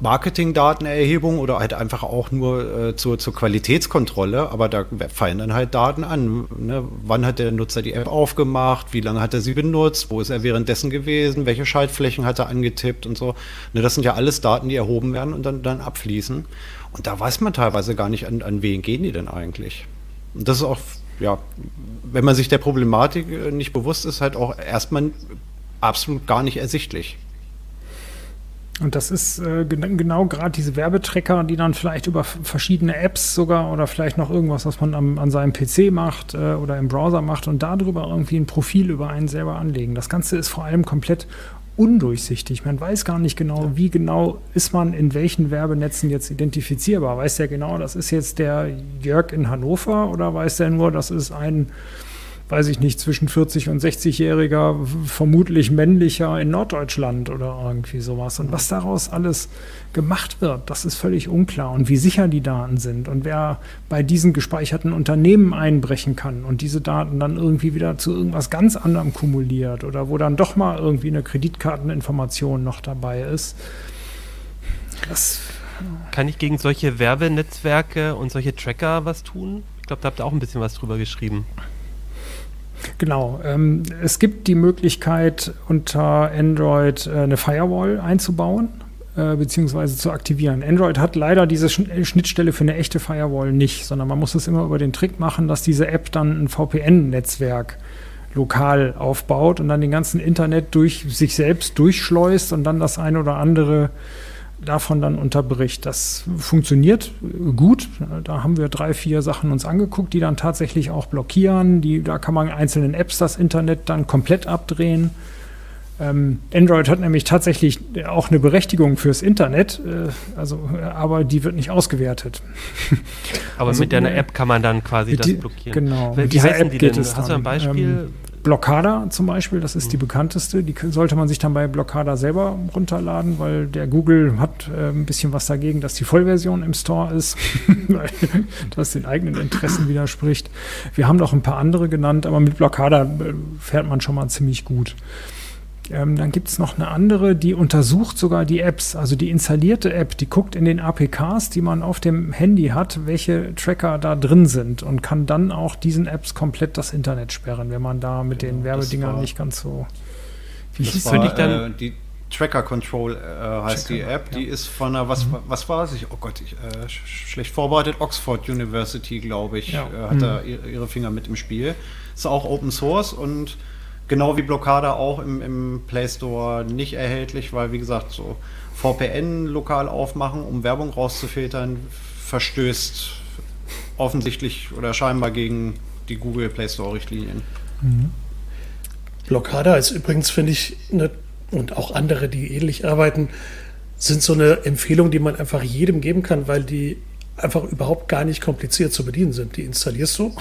Marketingdatenerhebung oder halt einfach auch nur äh, zur, zur Qualitätskontrolle, aber da fallen dann halt Daten an. Ne? Wann hat der Nutzer die App aufgemacht, wie lange hat er sie benutzt, wo ist er währenddessen gewesen, welche Schaltflächen hat er angetippt und so. Ne, das sind ja alles Daten, die erhoben werden und dann, dann abfließen. Und da weiß man teilweise gar nicht, an, an wen gehen die denn eigentlich. Und das ist auch, ja, wenn man sich der Problematik äh, nicht bewusst ist, halt auch erstmal absolut gar nicht ersichtlich. Und das ist äh, genau gerade diese Werbetrecker, die dann vielleicht über verschiedene Apps sogar oder vielleicht noch irgendwas, was man am, an seinem PC macht äh, oder im Browser macht und darüber irgendwie ein Profil über einen selber anlegen. Das Ganze ist vor allem komplett undurchsichtig. Man weiß gar nicht genau, wie genau ist man in welchen Werbenetzen jetzt identifizierbar. Weiß der genau, das ist jetzt der Jörg in Hannover oder weiß der nur, das ist ein weiß ich nicht, zwischen 40 und 60-Jähriger, vermutlich männlicher in Norddeutschland oder irgendwie sowas. Und was daraus alles gemacht wird, das ist völlig unklar. Und wie sicher die Daten sind und wer bei diesen gespeicherten Unternehmen einbrechen kann und diese Daten dann irgendwie wieder zu irgendwas ganz anderem kumuliert oder wo dann doch mal irgendwie eine Kreditkarteninformation noch dabei ist. Das kann ich gegen solche Werbenetzwerke und solche Tracker was tun? Ich glaube, da habt ihr auch ein bisschen was drüber geschrieben. Genau. Ähm, es gibt die Möglichkeit, unter Android äh, eine Firewall einzubauen äh, beziehungsweise zu aktivieren. Android hat leider diese Schnittstelle für eine echte Firewall nicht, sondern man muss es immer über den Trick machen, dass diese App dann ein VPN-Netzwerk lokal aufbaut und dann den ganzen Internet durch sich selbst durchschleust und dann das eine oder andere davon dann unterbricht. Das funktioniert gut. Da haben wir drei, vier Sachen uns angeguckt, die dann tatsächlich auch blockieren. Die, da kann man einzelnen Apps das Internet dann komplett abdrehen. Ähm, Android hat nämlich tatsächlich auch eine Berechtigung fürs Internet, äh, also, aber die wird nicht ausgewertet. Aber also, mit der App kann man dann quasi das blockieren. Genau. Wie, wie heißen App die denn? Hast du ein Beispiel? Ähm, Blockada zum Beispiel, das ist die mhm. bekannteste. Die sollte man sich dann bei Blockada selber runterladen, weil der Google hat äh, ein bisschen was dagegen, dass die Vollversion im Store ist, weil das den eigenen Interessen widerspricht. Wir haben noch ein paar andere genannt, aber mit Blockada äh, fährt man schon mal ziemlich gut. Ähm, dann gibt es noch eine andere, die untersucht sogar die Apps, also die installierte App, die guckt in den APKs, die man auf dem Handy hat, welche Tracker da drin sind und kann dann auch diesen Apps komplett das Internet sperren, wenn man da mit genau, den Werbedingern nicht ganz so. Wie hieß war, ich dann? Äh, die Tracker Control äh, heißt Tracker, die App, ja. die ist von einer, was, mhm. was war es? Oh Gott, ich, äh, schlecht vorbereitet, Oxford University, glaube ich, ja. äh, hat mhm. da ihre Finger mit im Spiel. Ist auch Open Source und Genau wie Blockade auch im, im Play Store nicht erhältlich, weil wie gesagt, so VPN lokal aufmachen, um Werbung rauszufiltern, verstößt offensichtlich oder scheinbar gegen die Google Play Store Richtlinien. Mhm. Blockade ist übrigens, finde ich, eine, und auch andere, die ähnlich arbeiten, sind so eine Empfehlung, die man einfach jedem geben kann, weil die einfach überhaupt gar nicht kompliziert zu bedienen sind. Die installierst du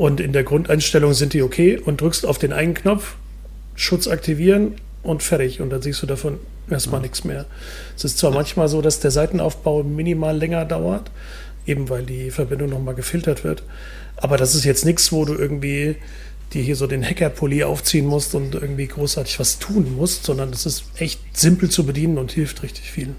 und in der Grundeinstellung sind die okay und drückst auf den einen Knopf, Schutz aktivieren und fertig. Und dann siehst du davon erstmal ja. nichts mehr. Es ist zwar manchmal so, dass der Seitenaufbau minimal länger dauert, eben weil die Verbindung nochmal gefiltert wird. Aber das ist jetzt nichts, wo du irgendwie dir hier so den Hackerpulli aufziehen musst und irgendwie großartig was tun musst, sondern es ist echt simpel zu bedienen und hilft richtig viel.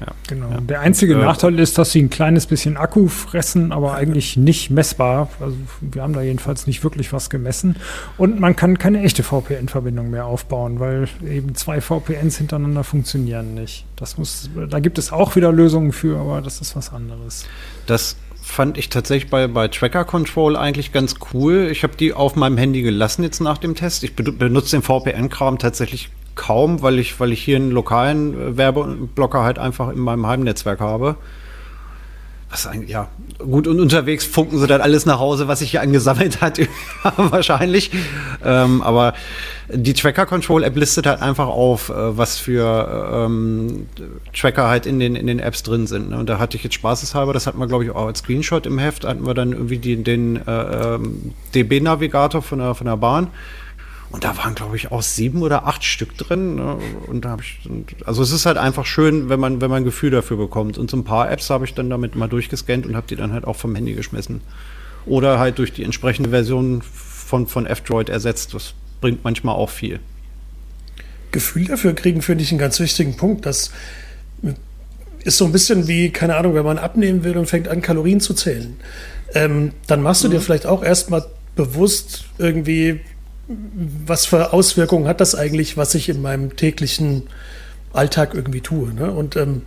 Ja, genau. Ja. Der einzige äh, Nachteil ist, dass sie ein kleines bisschen Akku fressen, aber eigentlich nicht messbar. Also wir haben da jedenfalls nicht wirklich was gemessen. Und man kann keine echte VPN-Verbindung mehr aufbauen, weil eben zwei VPNs hintereinander funktionieren nicht. Das muss, da gibt es auch wieder Lösungen für, aber das ist was anderes. Das fand ich tatsächlich bei, bei Tracker Control eigentlich ganz cool. Ich habe die auf meinem Handy gelassen jetzt nach dem Test. Ich benutze den VPN-Kram tatsächlich kaum, weil ich, weil ich hier einen lokalen äh, Werbeblocker halt einfach in meinem Heimnetzwerk habe. Was eigentlich, ja, gut, und unterwegs funken sie dann alles nach Hause, was sich hier angesammelt hat, wahrscheinlich. Ähm, aber die Tracker Control App listet halt einfach auf, äh, was für ähm, Tracker halt in den, in den Apps drin sind. Ne? Und da hatte ich jetzt spaßeshalber, das hatten wir, glaube ich, auch als Screenshot im Heft, hatten wir dann irgendwie die, den äh, ähm, DB-Navigator von der, von der Bahn. Und da waren, glaube ich, auch sieben oder acht Stück drin. Ne? Und da habe ich, also es ist halt einfach schön, wenn man, wenn man ein Gefühl dafür bekommt. Und so ein paar Apps habe ich dann damit mal durchgescannt und habe die dann halt auch vom Handy geschmissen. Oder halt durch die entsprechende Version von, von F-Droid ersetzt. Das bringt manchmal auch viel. Gefühl dafür kriegen, finde ich einen ganz wichtigen Punkt. Das ist so ein bisschen wie, keine Ahnung, wenn man abnehmen will und fängt an, Kalorien zu zählen. Ähm, dann machst du mhm. dir vielleicht auch erstmal bewusst irgendwie was für Auswirkungen hat das eigentlich, was ich in meinem täglichen Alltag irgendwie tue. Ne? Und ähm,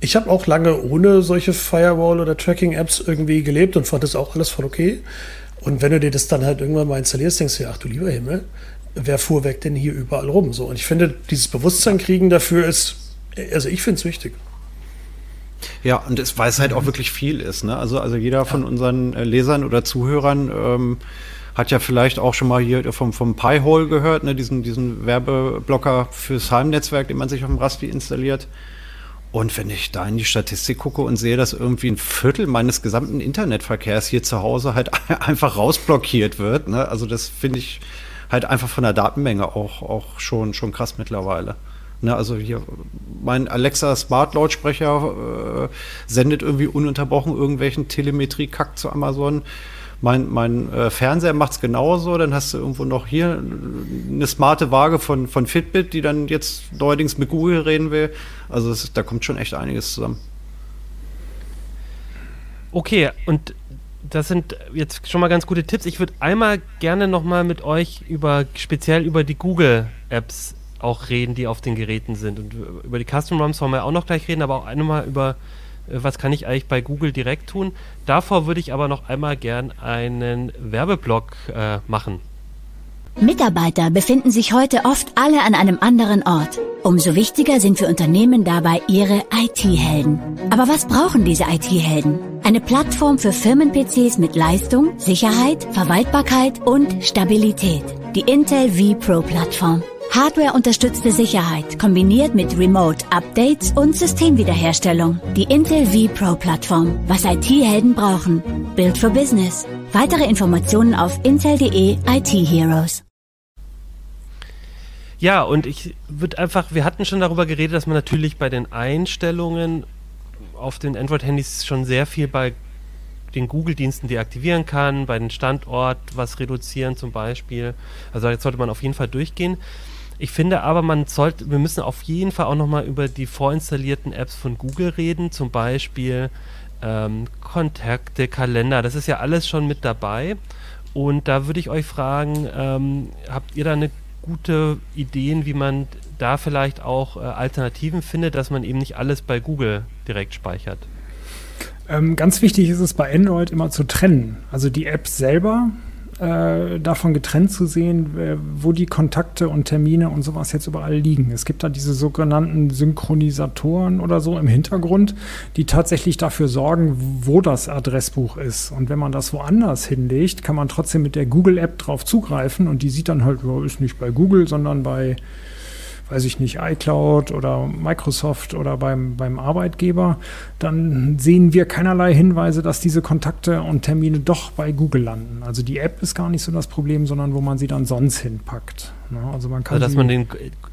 ich habe auch lange ohne solche Firewall- oder Tracking-Apps irgendwie gelebt und fand das auch alles voll okay. Und wenn du dir das dann halt irgendwann mal installierst, denkst du dir, ach du lieber Himmel, wer fuhr weg denn hier überall rum? So. Und ich finde, dieses Bewusstsein kriegen dafür ist Also ich finde es wichtig. Ja, und es, weil es halt auch wirklich viel ist. Ne? Also, also jeder ja. von unseren äh, Lesern oder Zuhörern ähm, hat ja vielleicht auch schon mal hier vom, vom Pi-Hole gehört, ne? diesen, diesen Werbeblocker fürs Heimnetzwerk, den man sich auf dem Raspi installiert. Und wenn ich da in die Statistik gucke und sehe, dass irgendwie ein Viertel meines gesamten Internetverkehrs hier zu Hause halt einfach rausblockiert wird, ne? also das finde ich halt einfach von der Datenmenge auch, auch schon, schon krass mittlerweile. Ne, also hier, mein Alexa Smart Lautsprecher äh, sendet irgendwie ununterbrochen irgendwelchen Telemetrie-Kack zu Amazon. Mein, mein äh, Fernseher macht es genauso. Dann hast du irgendwo noch hier eine smarte Waage von, von Fitbit, die dann jetzt neuerdings mit Google reden will. Also das, da kommt schon echt einiges zusammen. Okay, und das sind jetzt schon mal ganz gute Tipps. Ich würde einmal gerne noch mal mit euch über speziell über die Google Apps auch reden, die auf den Geräten sind. Und über die Custom ROMs wollen wir auch noch gleich reden, aber auch einmal über, was kann ich eigentlich bei Google direkt tun. Davor würde ich aber noch einmal gern einen Werbeblock äh, machen. Mitarbeiter befinden sich heute oft alle an einem anderen Ort. Umso wichtiger sind für Unternehmen dabei ihre IT-Helden. Aber was brauchen diese IT-Helden? Eine Plattform für Firmen-PCs mit Leistung, Sicherheit, Verwaltbarkeit und Stabilität. Die Intel vPro Plattform. Hardware-unterstützte Sicherheit kombiniert mit Remote-Updates und Systemwiederherstellung. Die Intel vPro-Plattform. Was IT-Helden brauchen. Build for Business. Weitere Informationen auf intel.de IT Heroes. Ja, und ich würde einfach, wir hatten schon darüber geredet, dass man natürlich bei den Einstellungen auf den Android-Handys schon sehr viel bei den Google-Diensten deaktivieren kann, bei den Standort was reduzieren zum Beispiel. Also jetzt sollte man auf jeden Fall durchgehen. Ich finde aber, man sollte, wir müssen auf jeden Fall auch nochmal über die vorinstallierten Apps von Google reden, zum Beispiel ähm, Kontakte, Kalender, das ist ja alles schon mit dabei. Und da würde ich euch fragen, ähm, habt ihr da eine gute Ideen, wie man da vielleicht auch äh, Alternativen findet, dass man eben nicht alles bei Google direkt speichert? Ähm, ganz wichtig ist es bei Android immer zu trennen. Also die App selber äh, davon getrennt zu sehen, äh, wo die Kontakte und Termine und sowas jetzt überall liegen. Es gibt da diese sogenannten Synchronisatoren oder so im Hintergrund, die tatsächlich dafür sorgen, wo das Adressbuch ist. Und wenn man das woanders hinlegt, kann man trotzdem mit der Google-App drauf zugreifen und die sieht dann halt, ist nicht bei Google, sondern bei weiß ich nicht, iCloud oder Microsoft oder beim, beim Arbeitgeber, dann sehen wir keinerlei Hinweise, dass diese Kontakte und Termine doch bei Google landen. Also die App ist gar nicht so das Problem, sondern wo man sie dann sonst hinpackt. Ne? Also man kann. Also dass man den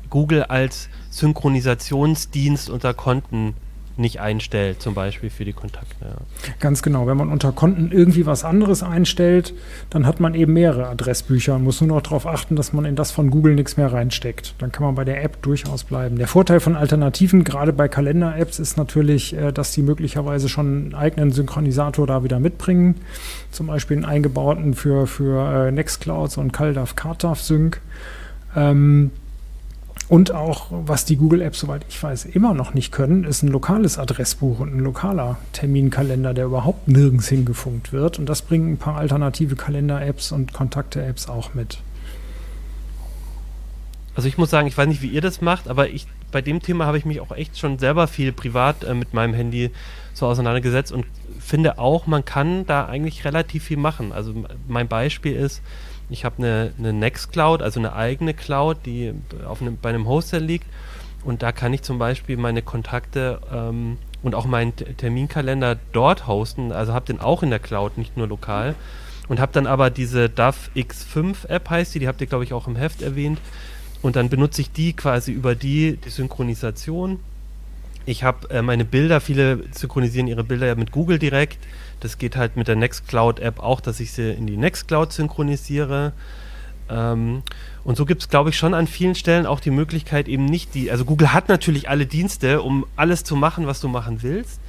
Google als Synchronisationsdienst unter Konten nicht einstellt, zum Beispiel für die Kontakte. Ja. Ganz genau. Wenn man unter Konten irgendwie was anderes einstellt, dann hat man eben mehrere Adressbücher und muss nur noch darauf achten, dass man in das von Google nichts mehr reinsteckt. Dann kann man bei der App durchaus bleiben. Der Vorteil von Alternativen, gerade bei Kalender-Apps, ist natürlich, äh, dass die möglicherweise schon einen eigenen Synchronisator da wieder mitbringen. Zum Beispiel einen eingebauten für, für äh, Nextcloud, so ein CalDAV, CardDAV Sync. Ähm, und auch, was die Google Apps, soweit ich weiß, immer noch nicht können, ist ein lokales Adressbuch und ein lokaler Terminkalender, der überhaupt nirgends hingefunkt wird. Und das bringen ein paar alternative Kalender-Apps und Kontakte-Apps auch mit. Also ich muss sagen, ich weiß nicht, wie ihr das macht, aber ich bei dem Thema habe ich mich auch echt schon selber viel privat äh, mit meinem Handy so auseinandergesetzt und finde auch, man kann da eigentlich relativ viel machen. Also mein Beispiel ist, ich habe eine, eine Nextcloud, also eine eigene Cloud, die auf einem, bei einem Hoster liegt. Und da kann ich zum Beispiel meine Kontakte ähm, und auch meinen Terminkalender dort hosten. Also habe den auch in der Cloud, nicht nur lokal. Und habe dann aber diese DAF X5 App heißt die, die habt ihr glaube ich auch im Heft erwähnt. Und dann benutze ich die quasi über die, die Synchronisation. Ich habe äh, meine Bilder, viele synchronisieren ihre Bilder ja mit Google direkt. Das geht halt mit der Nextcloud-App auch, dass ich sie in die Nextcloud synchronisiere. Ähm, und so gibt es, glaube ich, schon an vielen Stellen auch die Möglichkeit, eben nicht die. Also Google hat natürlich alle Dienste, um alles zu machen, was du machen willst.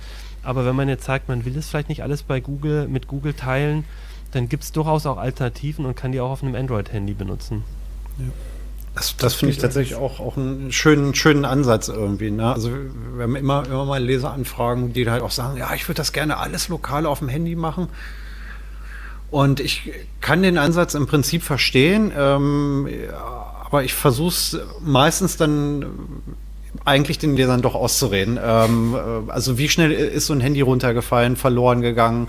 Aber wenn man jetzt sagt, man will es vielleicht nicht alles bei Google mit Google teilen, dann gibt es durchaus auch Alternativen und kann die auch auf einem Android-Handy benutzen. Ja. Das, das finde ich tatsächlich auch, auch einen schönen, schönen Ansatz irgendwie. Ne? Also wir haben immer, immer mal Leseranfragen, die halt auch sagen, ja, ich würde das gerne alles lokal auf dem Handy machen. Und ich kann den Ansatz im Prinzip verstehen, ähm, aber ich versuche es meistens dann eigentlich den Lesern doch auszureden. Ähm, äh, also wie schnell ist so ein Handy runtergefallen, verloren gegangen?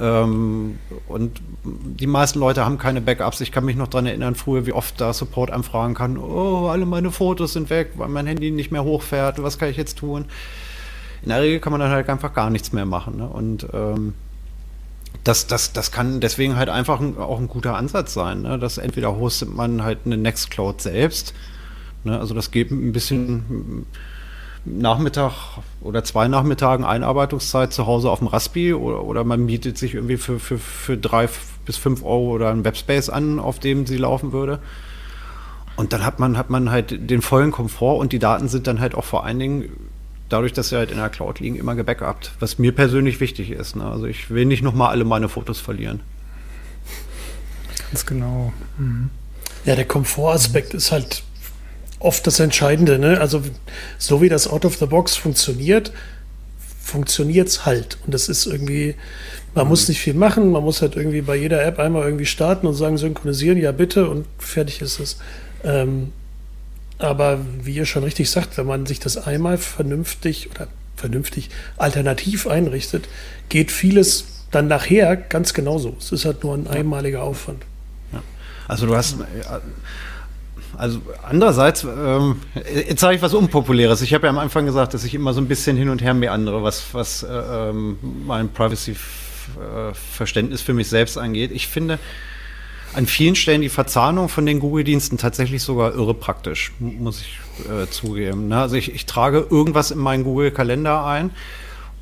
Ähm, und die meisten Leute haben keine Backups. Ich kann mich noch daran erinnern, früher, wie oft da Support anfragen kann, oh, alle meine Fotos sind weg, weil mein Handy nicht mehr hochfährt, was kann ich jetzt tun? In der Regel kann man dann halt einfach gar nichts mehr machen. Ne? Und ähm, das, das, das kann deswegen halt einfach ein, auch ein guter Ansatz sein. Ne? Dass entweder hostet man halt eine Nextcloud selbst, ne? also das geht ein bisschen Nachmittag oder zwei Nachmittagen Einarbeitungszeit zu Hause auf dem Raspi oder, oder man mietet sich irgendwie für, für, für drei bis fünf Euro oder einen Webspace an, auf dem sie laufen würde. Und dann hat man, hat man halt den vollen Komfort und die Daten sind dann halt auch vor allen Dingen, dadurch, dass sie halt in der Cloud liegen, immer gebackupt, was mir persönlich wichtig ist. Ne? Also ich will nicht nochmal alle meine Fotos verlieren. Ganz genau. Mhm. Ja, der Komfortaspekt ist halt oft das Entscheidende. Ne? Also so wie das Out of the Box funktioniert, funktioniert es halt. Und das ist irgendwie, man mhm. muss nicht viel machen, man muss halt irgendwie bei jeder App einmal irgendwie starten und sagen, synchronisieren, ja bitte und fertig ist es. Ähm, aber wie ihr schon richtig sagt, wenn man sich das einmal vernünftig oder vernünftig alternativ einrichtet, geht vieles dann nachher ganz genauso. Es ist halt nur ein einmaliger Aufwand. Ja. Also du hast, also andererseits, ähm, jetzt sage ich was Unpopuläres. Ich habe ja am Anfang gesagt, dass ich immer so ein bisschen hin und her meandere, was, was äh, ähm, mein Privacy-Verständnis für mich selbst angeht. Ich finde an vielen Stellen die Verzahnung von den Google-Diensten tatsächlich sogar irre praktisch, muss ich äh, zugeben. Ne? Also ich, ich trage irgendwas in meinen Google-Kalender ein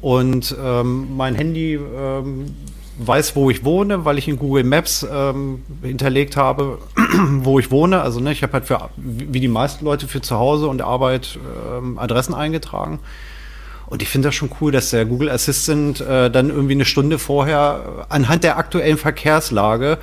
und ähm, mein Handy ähm, weiß, wo ich wohne, weil ich in Google Maps ähm, hinterlegt habe, wo ich wohne. Also ne, ich habe halt für, wie die meisten Leute für zu Hause und Arbeit ähm, Adressen eingetragen. Und ich finde das schon cool, dass der Google Assistant äh, dann irgendwie eine Stunde vorher anhand der aktuellen Verkehrslage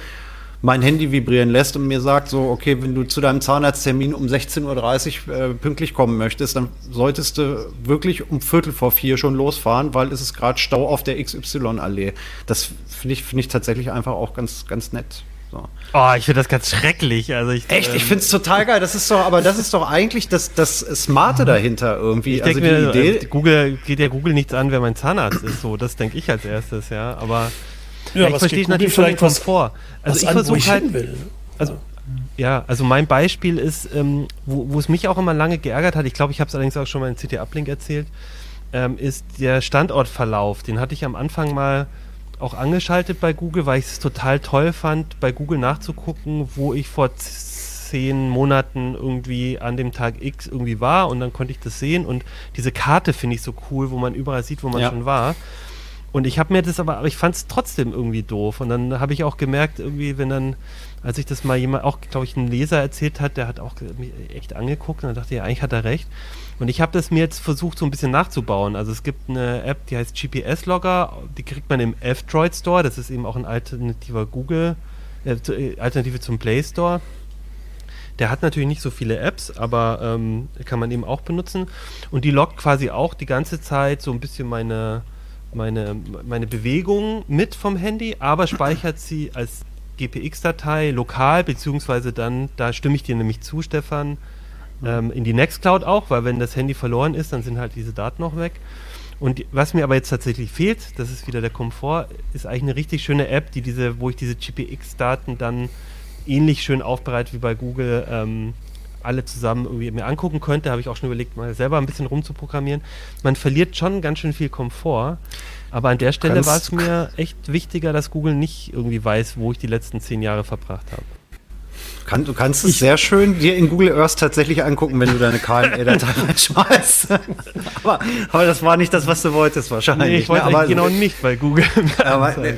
mein Handy vibrieren lässt und mir sagt so, okay, wenn du zu deinem Zahnarzttermin um 16.30 Uhr äh, pünktlich kommen möchtest, dann solltest du wirklich um Viertel vor vier schon losfahren, weil es ist gerade Stau auf der XY-Allee. Das finde ich, finde ich tatsächlich einfach auch ganz, ganz nett. So. Oh, ich finde das ganz schrecklich. Also ich, Echt, ähm, ich finde es total geil. Das ist doch, aber das ist doch eigentlich das, das Smarte dahinter irgendwie. Ich also die mir, Idee. Äh, Google geht ja Google nichts an, wer mein Zahnarzt ist. So, das denke ich als erstes, ja. Aber ja, ich verstehe natürlich vielleicht was vor. Also was ich versuche halt. Will. Also, ja, also mein Beispiel ist, ähm, wo, wo es mich auch immer lange geärgert hat, ich glaube, ich habe es allerdings auch schon mal in CT Uplink erzählt, ähm, ist der Standortverlauf. Den hatte ich am Anfang mal auch angeschaltet bei Google, weil ich es total toll fand, bei Google nachzugucken, wo ich vor zehn Monaten irgendwie an dem Tag X irgendwie war und dann konnte ich das sehen und diese Karte finde ich so cool, wo man überall sieht, wo man ja. schon war. Und ich habe mir das aber, aber ich fand es trotzdem irgendwie doof. Und dann habe ich auch gemerkt, irgendwie, wenn dann, als ich das mal jemand, auch glaube ich, ein Leser erzählt hat, der hat auch mich echt angeguckt und dann dachte ich, ja, eigentlich hat er recht. Und ich habe das mir jetzt versucht, so ein bisschen nachzubauen. Also es gibt eine App, die heißt GPS-Logger, die kriegt man im F-Droid Store, das ist eben auch ein alternativer Google, äh, äh, Alternative zum Play Store. Der hat natürlich nicht so viele Apps, aber ähm, kann man eben auch benutzen. Und die loggt quasi auch die ganze Zeit so ein bisschen meine meine, meine Bewegungen mit vom Handy, aber speichert sie als GPX-Datei lokal, beziehungsweise dann, da stimme ich dir nämlich zu, Stefan, ähm, in die Nextcloud auch, weil wenn das Handy verloren ist, dann sind halt diese Daten noch weg. Und was mir aber jetzt tatsächlich fehlt, das ist wieder der Komfort, ist eigentlich eine richtig schöne App, die diese, wo ich diese GPX-Daten dann ähnlich schön aufbereite wie bei Google ähm, alle zusammen irgendwie mir angucken könnte, habe ich auch schon überlegt, mal selber ein bisschen rumzuprogrammieren. Man verliert schon ganz schön viel Komfort. Aber an der Stelle war es mir echt wichtiger, dass Google nicht irgendwie weiß, wo ich die letzten zehn Jahre verbracht habe. Kann, du kannst es sehr schön dir in Google Earth tatsächlich angucken, wenn du deine KML-Datei reinschmeißt. aber, aber das war nicht das, was du wolltest wahrscheinlich. Nee, ich wollte ne? aber, genau nicht bei Google. aber äh,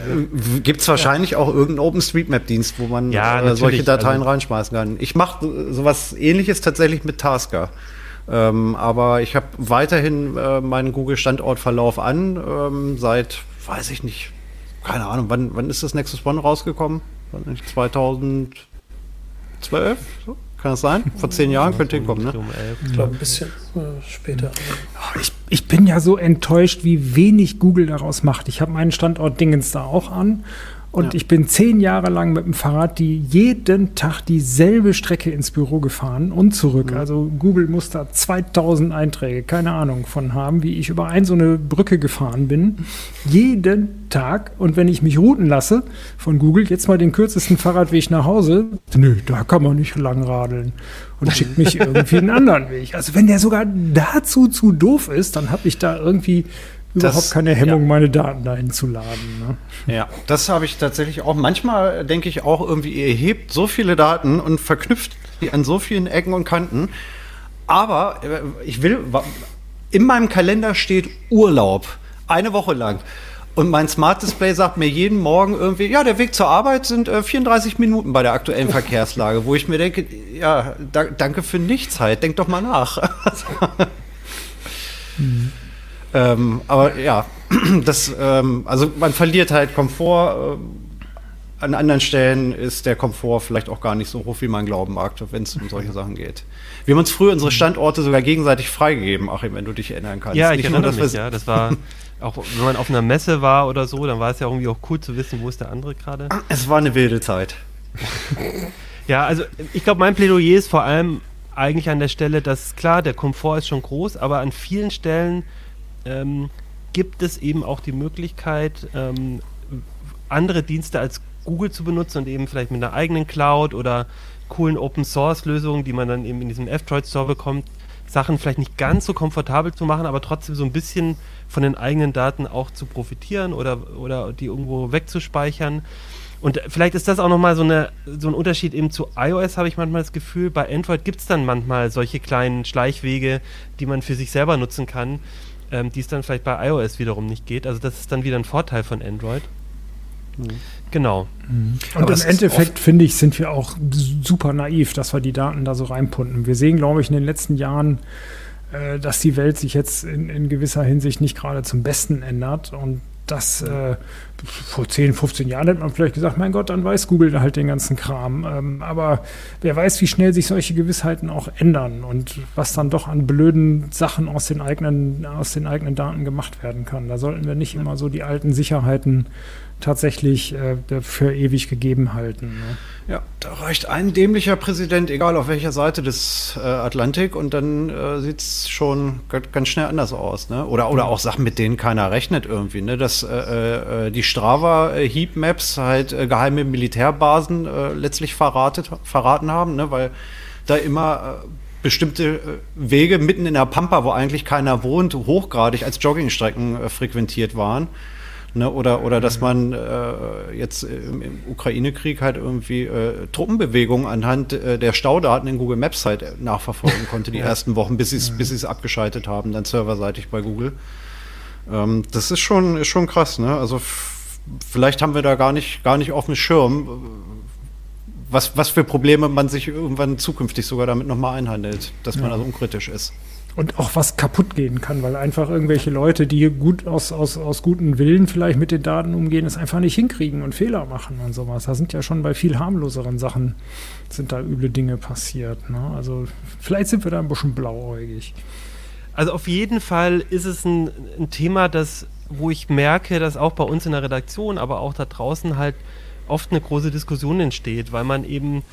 gibt es wahrscheinlich ja. auch irgendeinen OpenStreetMap-Dienst, wo man ja, äh, solche Dateien also, reinschmeißen kann. Ich mache sowas ähnliches tatsächlich mit Tasker. Ähm, aber ich habe weiterhin äh, meinen Google-Standortverlauf an, ähm, seit, weiß ich nicht, keine Ahnung, wann, wann ist das Nexus One rausgekommen? 2000 12? So? Kann das sein? Vor zehn Jahren könnte hinkommen, ne? Ich glaube, ein bisschen äh, später. Ich, ich bin ja so enttäuscht, wie wenig Google daraus macht. Ich habe meinen Standort Dingens da auch an Und ja. ich bin zehn Jahre lang mit dem Fahrrad die jeden Tag dieselbe Strecke ins Büro gefahren und zurück. Mhm. Also Google muss da 2000 Einträge, keine Ahnung von haben, wie ich über ein so eine Brücke gefahren bin. jeden Tag. Und wenn ich mich routen lasse von Google, jetzt mal den kürzesten Fahrradweg nach Hause, nö, da kann man nicht lang radeln. Und schickt mich irgendwie einen anderen Weg. Also wenn der sogar dazu zu doof ist, dann habe ich da irgendwie überhaupt das, keine Hemmung, ja. meine Daten dahin zu laden. Ne? Ja, das habe ich tatsächlich auch. Manchmal denke ich auch irgendwie, ihr hebt so viele Daten und verknüpft die an so vielen Ecken und Kanten. Aber äh, ich will, in meinem Kalender steht Urlaub. Eine Woche lang. Und mein Smart Display sagt mir jeden Morgen irgendwie, ja, der Weg zur Arbeit sind äh, 34 Minuten bei der aktuellen Verkehrslage, wo ich mir denke, ja, da, danke für nichts halt, denk doch mal nach. mhm. Ähm, aber ja, das, ähm, also man verliert halt Komfort. Äh, an anderen Stellen ist der Komfort vielleicht auch gar nicht so hoch, wie man glauben mag, wenn es um solche Sachen geht. Wir haben uns früher unsere Standorte sogar gegenseitig freigegeben, Achim, wenn du dich erinnern kannst. Ja, ich nicht erinnere nur, mich, ja. Das war auch, wenn man auf einer Messe war oder so, dann war es ja irgendwie auch cool zu wissen, wo ist der andere gerade. Es war eine wilde Zeit. ja, also ich glaube, mein Plädoyer ist vor allem eigentlich an der Stelle, dass klar, der Komfort ist schon groß, aber an vielen Stellen ähm, gibt es eben auch die Möglichkeit, ähm, andere Dienste als Google zu benutzen und eben vielleicht mit einer eigenen Cloud oder coolen Open Source Lösungen, die man dann eben in diesem F-Droid Store bekommt, Sachen vielleicht nicht ganz so komfortabel zu machen, aber trotzdem so ein bisschen von den eigenen Daten auch zu profitieren oder, oder die irgendwo wegzuspeichern. Und vielleicht ist das auch nochmal so, so ein Unterschied eben zu iOS, habe ich manchmal das Gefühl. Bei Android gibt es dann manchmal solche kleinen Schleichwege, die man für sich selber nutzen kann, ähm, die es dann vielleicht bei iOS wiederum nicht geht. Also das ist dann wieder ein Vorteil von Android. Mhm. Genau. Mhm. Und Aber im Endeffekt, finde ich, sind wir auch super naiv, dass wir die Daten da so reinpunten. Wir sehen, glaube ich, in den letzten Jahren, äh, dass die Welt sich jetzt in, in gewisser Hinsicht nicht gerade zum Besten ändert und das äh, vor 10, 15 Jahren hätte man vielleicht gesagt, mein Gott, dann weiß Google halt den ganzen Kram. Ähm, aber wer weiß, wie schnell sich solche Gewissheiten auch ändern und was dann doch an blöden Sachen aus den eigenen, aus den eigenen Daten gemacht werden kann. Da sollten wir nicht immer so die alten Sicherheiten tatsächlich äh, für ewig gegeben halten. Ne? Ja, da reicht ein dämlicher Präsident, egal auf welcher Seite des äh, Atlantik, und dann äh, sieht es schon ganz schnell anders aus. Ne? Oder, oder auch Sachen, mit denen keiner rechnet irgendwie. Ne? Dass äh, äh die Strava-Heatmaps halt äh, geheime Militärbasen äh, letztlich verratet, verraten haben, ne? weil da immer bestimmte Wege mitten in der Pampa, wo eigentlich keiner wohnt, hochgradig als Joggingstrecken frequentiert waren. Ne? Oder, oder dass man äh, jetzt im, im Ukraine-Krieg halt irgendwie äh, Truppenbewegungen anhand äh, der Staudaten in Google Maps halt nachverfolgen konnte, die ja. ersten Wochen, bis sie es bis abgeschaltet haben, dann serverseitig bei Google. Ähm, das ist schon, ist schon krass, ne? Also vielleicht haben wir da gar nicht, gar nicht auf dem Schirm, was, was für Probleme man sich irgendwann zukünftig sogar damit nochmal einhandelt, dass man also unkritisch ist und auch was kaputt gehen kann, weil einfach irgendwelche Leute, die gut aus, aus, aus guten Willen vielleicht mit den Daten umgehen, es einfach nicht hinkriegen und Fehler machen und sowas. Da sind ja schon bei viel harmloseren Sachen sind da üble Dinge passiert. Ne? Also vielleicht sind wir da ein bisschen blauäugig. Also auf jeden Fall ist es ein, ein Thema, das, wo ich merke, dass auch bei uns in der Redaktion, aber auch da draußen halt oft eine große Diskussion entsteht, weil man eben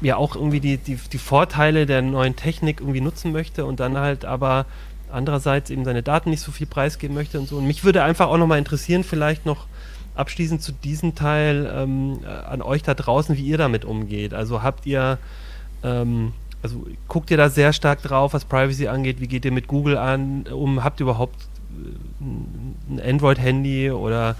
ja auch irgendwie die, die, die Vorteile der neuen Technik irgendwie nutzen möchte und dann halt aber andererseits eben seine Daten nicht so viel preisgeben möchte und so. Und mich würde einfach auch nochmal interessieren, vielleicht noch abschließend zu diesem Teil ähm, äh, an euch da draußen, wie ihr damit umgeht. Also habt ihr, ähm, also guckt ihr da sehr stark drauf, was Privacy angeht? Wie geht ihr mit Google an um? Habt ihr überhaupt ein Android-Handy oder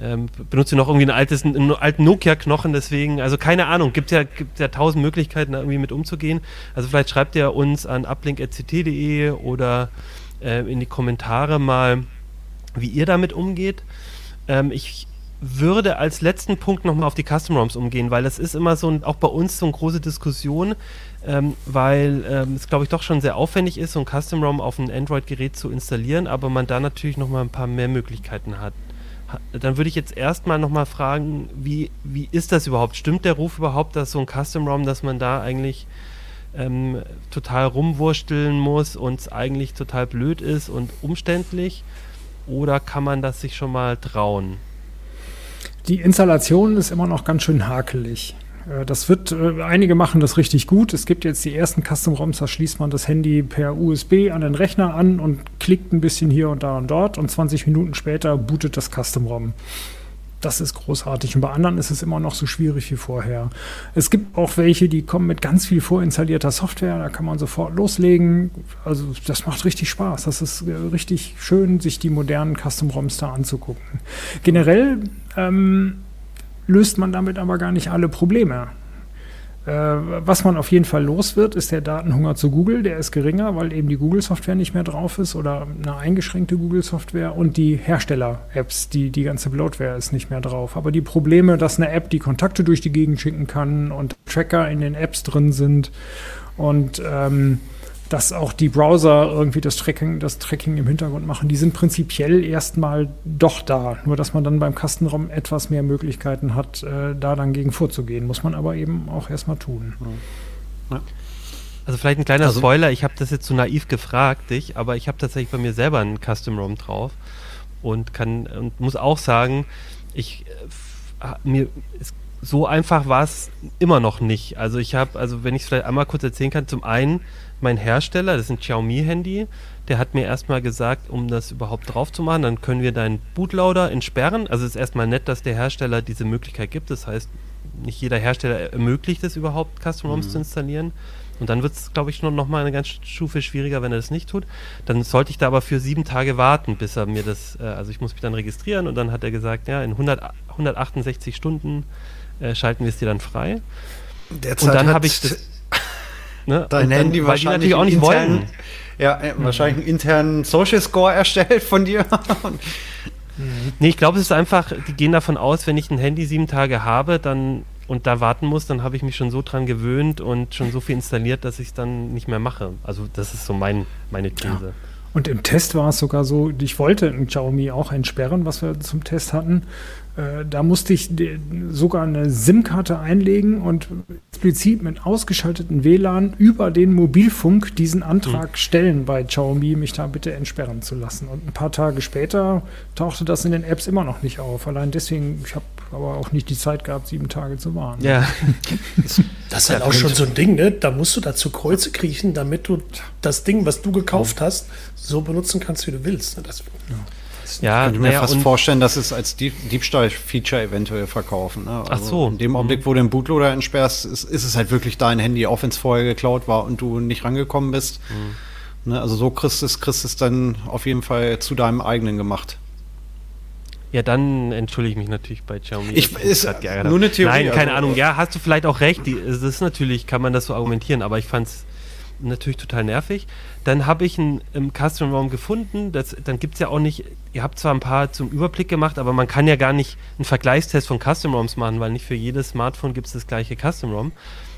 ähm, benutze noch irgendwie ein altes, einen alten Nokia-Knochen, deswegen, also keine Ahnung, gibt ja, gibt ja tausend Möglichkeiten, da irgendwie mit umzugehen. Also vielleicht schreibt ihr uns an uplink.ct.de oder äh, in die Kommentare mal, wie ihr damit umgeht. Ähm, ich würde als letzten Punkt nochmal auf die Custom ROMs umgehen, weil das ist immer so ein, auch bei uns so eine große Diskussion, ähm, weil ähm, es glaube ich doch schon sehr aufwendig ist, so ein Custom ROM auf ein Android-Gerät zu installieren, aber man da natürlich nochmal ein paar mehr Möglichkeiten hat dann würde ich jetzt erstmal nochmal fragen, wie, wie ist das überhaupt? Stimmt der Ruf überhaupt, dass so ein Custom ROM, dass man da eigentlich ähm, total rumwursteln muss und es eigentlich total blöd ist und umständlich? Oder kann man das sich schon mal trauen? Die Installation ist immer noch ganz schön hakelig. Äh, das wird, äh, einige machen das richtig gut. Es gibt jetzt die ersten Custom-ROMs, da schließt man das Handy per USB an den Rechner an und klickt ein bisschen hier und da und dort und 20 Minuten später bootet das Custom-ROM. Das ist großartig. Und bei anderen ist es immer noch so schwierig wie vorher. Es gibt auch welche, die kommen mit ganz viel vorinstallierter Software. Da kann man sofort loslegen. Also das macht richtig Spaß. Das ist äh, richtig schön, sich die modernen Custom-ROMs da anzugucken. Generell ähm, löst man damit aber gar nicht alle Probleme. Äh, was man auf jeden Fall los wird, ist der Datenhunger zu Google. Der ist geringer, weil eben die Google-Software nicht mehr drauf ist oder eine eingeschränkte Google-Software und die Hersteller-Apps, die, die ganze Bloatware ist nicht mehr drauf. Aber die Probleme, dass eine App die Kontakte durch die Gegend schicken kann und Tracker in den Apps drin sind und ähm, dass auch die Browser irgendwie das Tracking, das Tracking im Hintergrund machen, die sind prinzipiell erstmal doch da. Nur dass man dann beim Kastenraum etwas mehr Möglichkeiten hat, äh, da dann gegen vorzugehen. Muss man aber eben auch erstmal tun. Ja. Also vielleicht ein kleiner also, Spoiler, ich habe das jetzt zu so naiv gefragt, dich, aber ich habe tatsächlich bei mir selber einen Custom ROM drauf und kann und muss auch sagen, ich äh, mir es, so einfach war es immer noch nicht. Also ich habe, also wenn ich es vielleicht einmal kurz erzählen kann, zum einen mein Hersteller, das ist ein Xiaomi-Handy, der hat mir erstmal gesagt, um das überhaupt drauf zu machen, dann können wir deinen Bootloader entsperren. Also es ist erstmal nett, dass der Hersteller diese Möglichkeit gibt. Das heißt, nicht jeder Hersteller ermöglicht es überhaupt, Custom ROMs mhm. zu installieren. Und dann wird es, glaube ich, noch mal eine ganz Stufe schwieriger, wenn er das nicht tut. Dann sollte ich da aber für sieben Tage warten, bis er mir das, äh, also ich muss mich dann registrieren und dann hat er gesagt, ja, in 100, 168 Stunden äh, schalten wir es dir dann frei. Derzeit und dann habe ich das ne? dein dann, Handy wahrscheinlich auch nicht intern, wollen. Ja, äh, wahrscheinlich einen internen Social Score erstellt von dir. nee, ich glaube, es ist einfach, die gehen davon aus, wenn ich ein Handy sieben Tage habe, dann und da warten muss, dann habe ich mich schon so dran gewöhnt und schon so viel installiert, dass ich es dann nicht mehr mache. Also das ist so mein, meine These. Ja. Und im Test war es sogar so, ich wollte ein Xiaomi auch entsperren, was wir zum Test hatten. Äh, da musste ich sogar eine SIM-Karte einlegen und explizit mit ausgeschalteten WLAN über den Mobilfunk diesen Antrag mhm. stellen bei Xiaomi, mich da bitte entsperren zu lassen. Und ein paar Tage später tauchte das in den Apps immer noch nicht auf. Allein deswegen, ich habe aber auch nicht die Zeit gehabt, sieben Tage zu warten. Ja. das ist halt auch schon so ein Ding, ne? Da musst du da zu Kreuze kriechen, damit du das Ding, was du gekauft hast, so benutzen kannst, wie du willst. Ne? Das, ja. Ja, ich könnte mir fast vorstellen, dass es als Diebstahl-Feature eventuell verkaufen. Ne? Also Ach so. In dem Augenblick, wo du den Bootloader entsperrst, ist, ist, es halt wirklich dein Handy, auch wenn es vorher geklaut war und du nicht rangekommen bist. Mhm. Ne? Also so kriegst du es, kriegst es dann auf jeden Fall zu deinem eigenen gemacht. Ja, dann entschuldige ich mich natürlich bei Xiaomi. Ich, ist nur eine Theorie. Nein, keine also, Ahnung. Ja, hast du vielleicht auch recht. Die, das ist natürlich, kann man das so argumentieren, aber ich fand es natürlich total nervig. Dann habe ich einen im Custom ROM gefunden. Das, dann gibt es ja auch nicht, ihr habt zwar ein paar zum Überblick gemacht, aber man kann ja gar nicht einen Vergleichstest von Custom ROMs machen, weil nicht für jedes Smartphone gibt es das gleiche Custom ROM.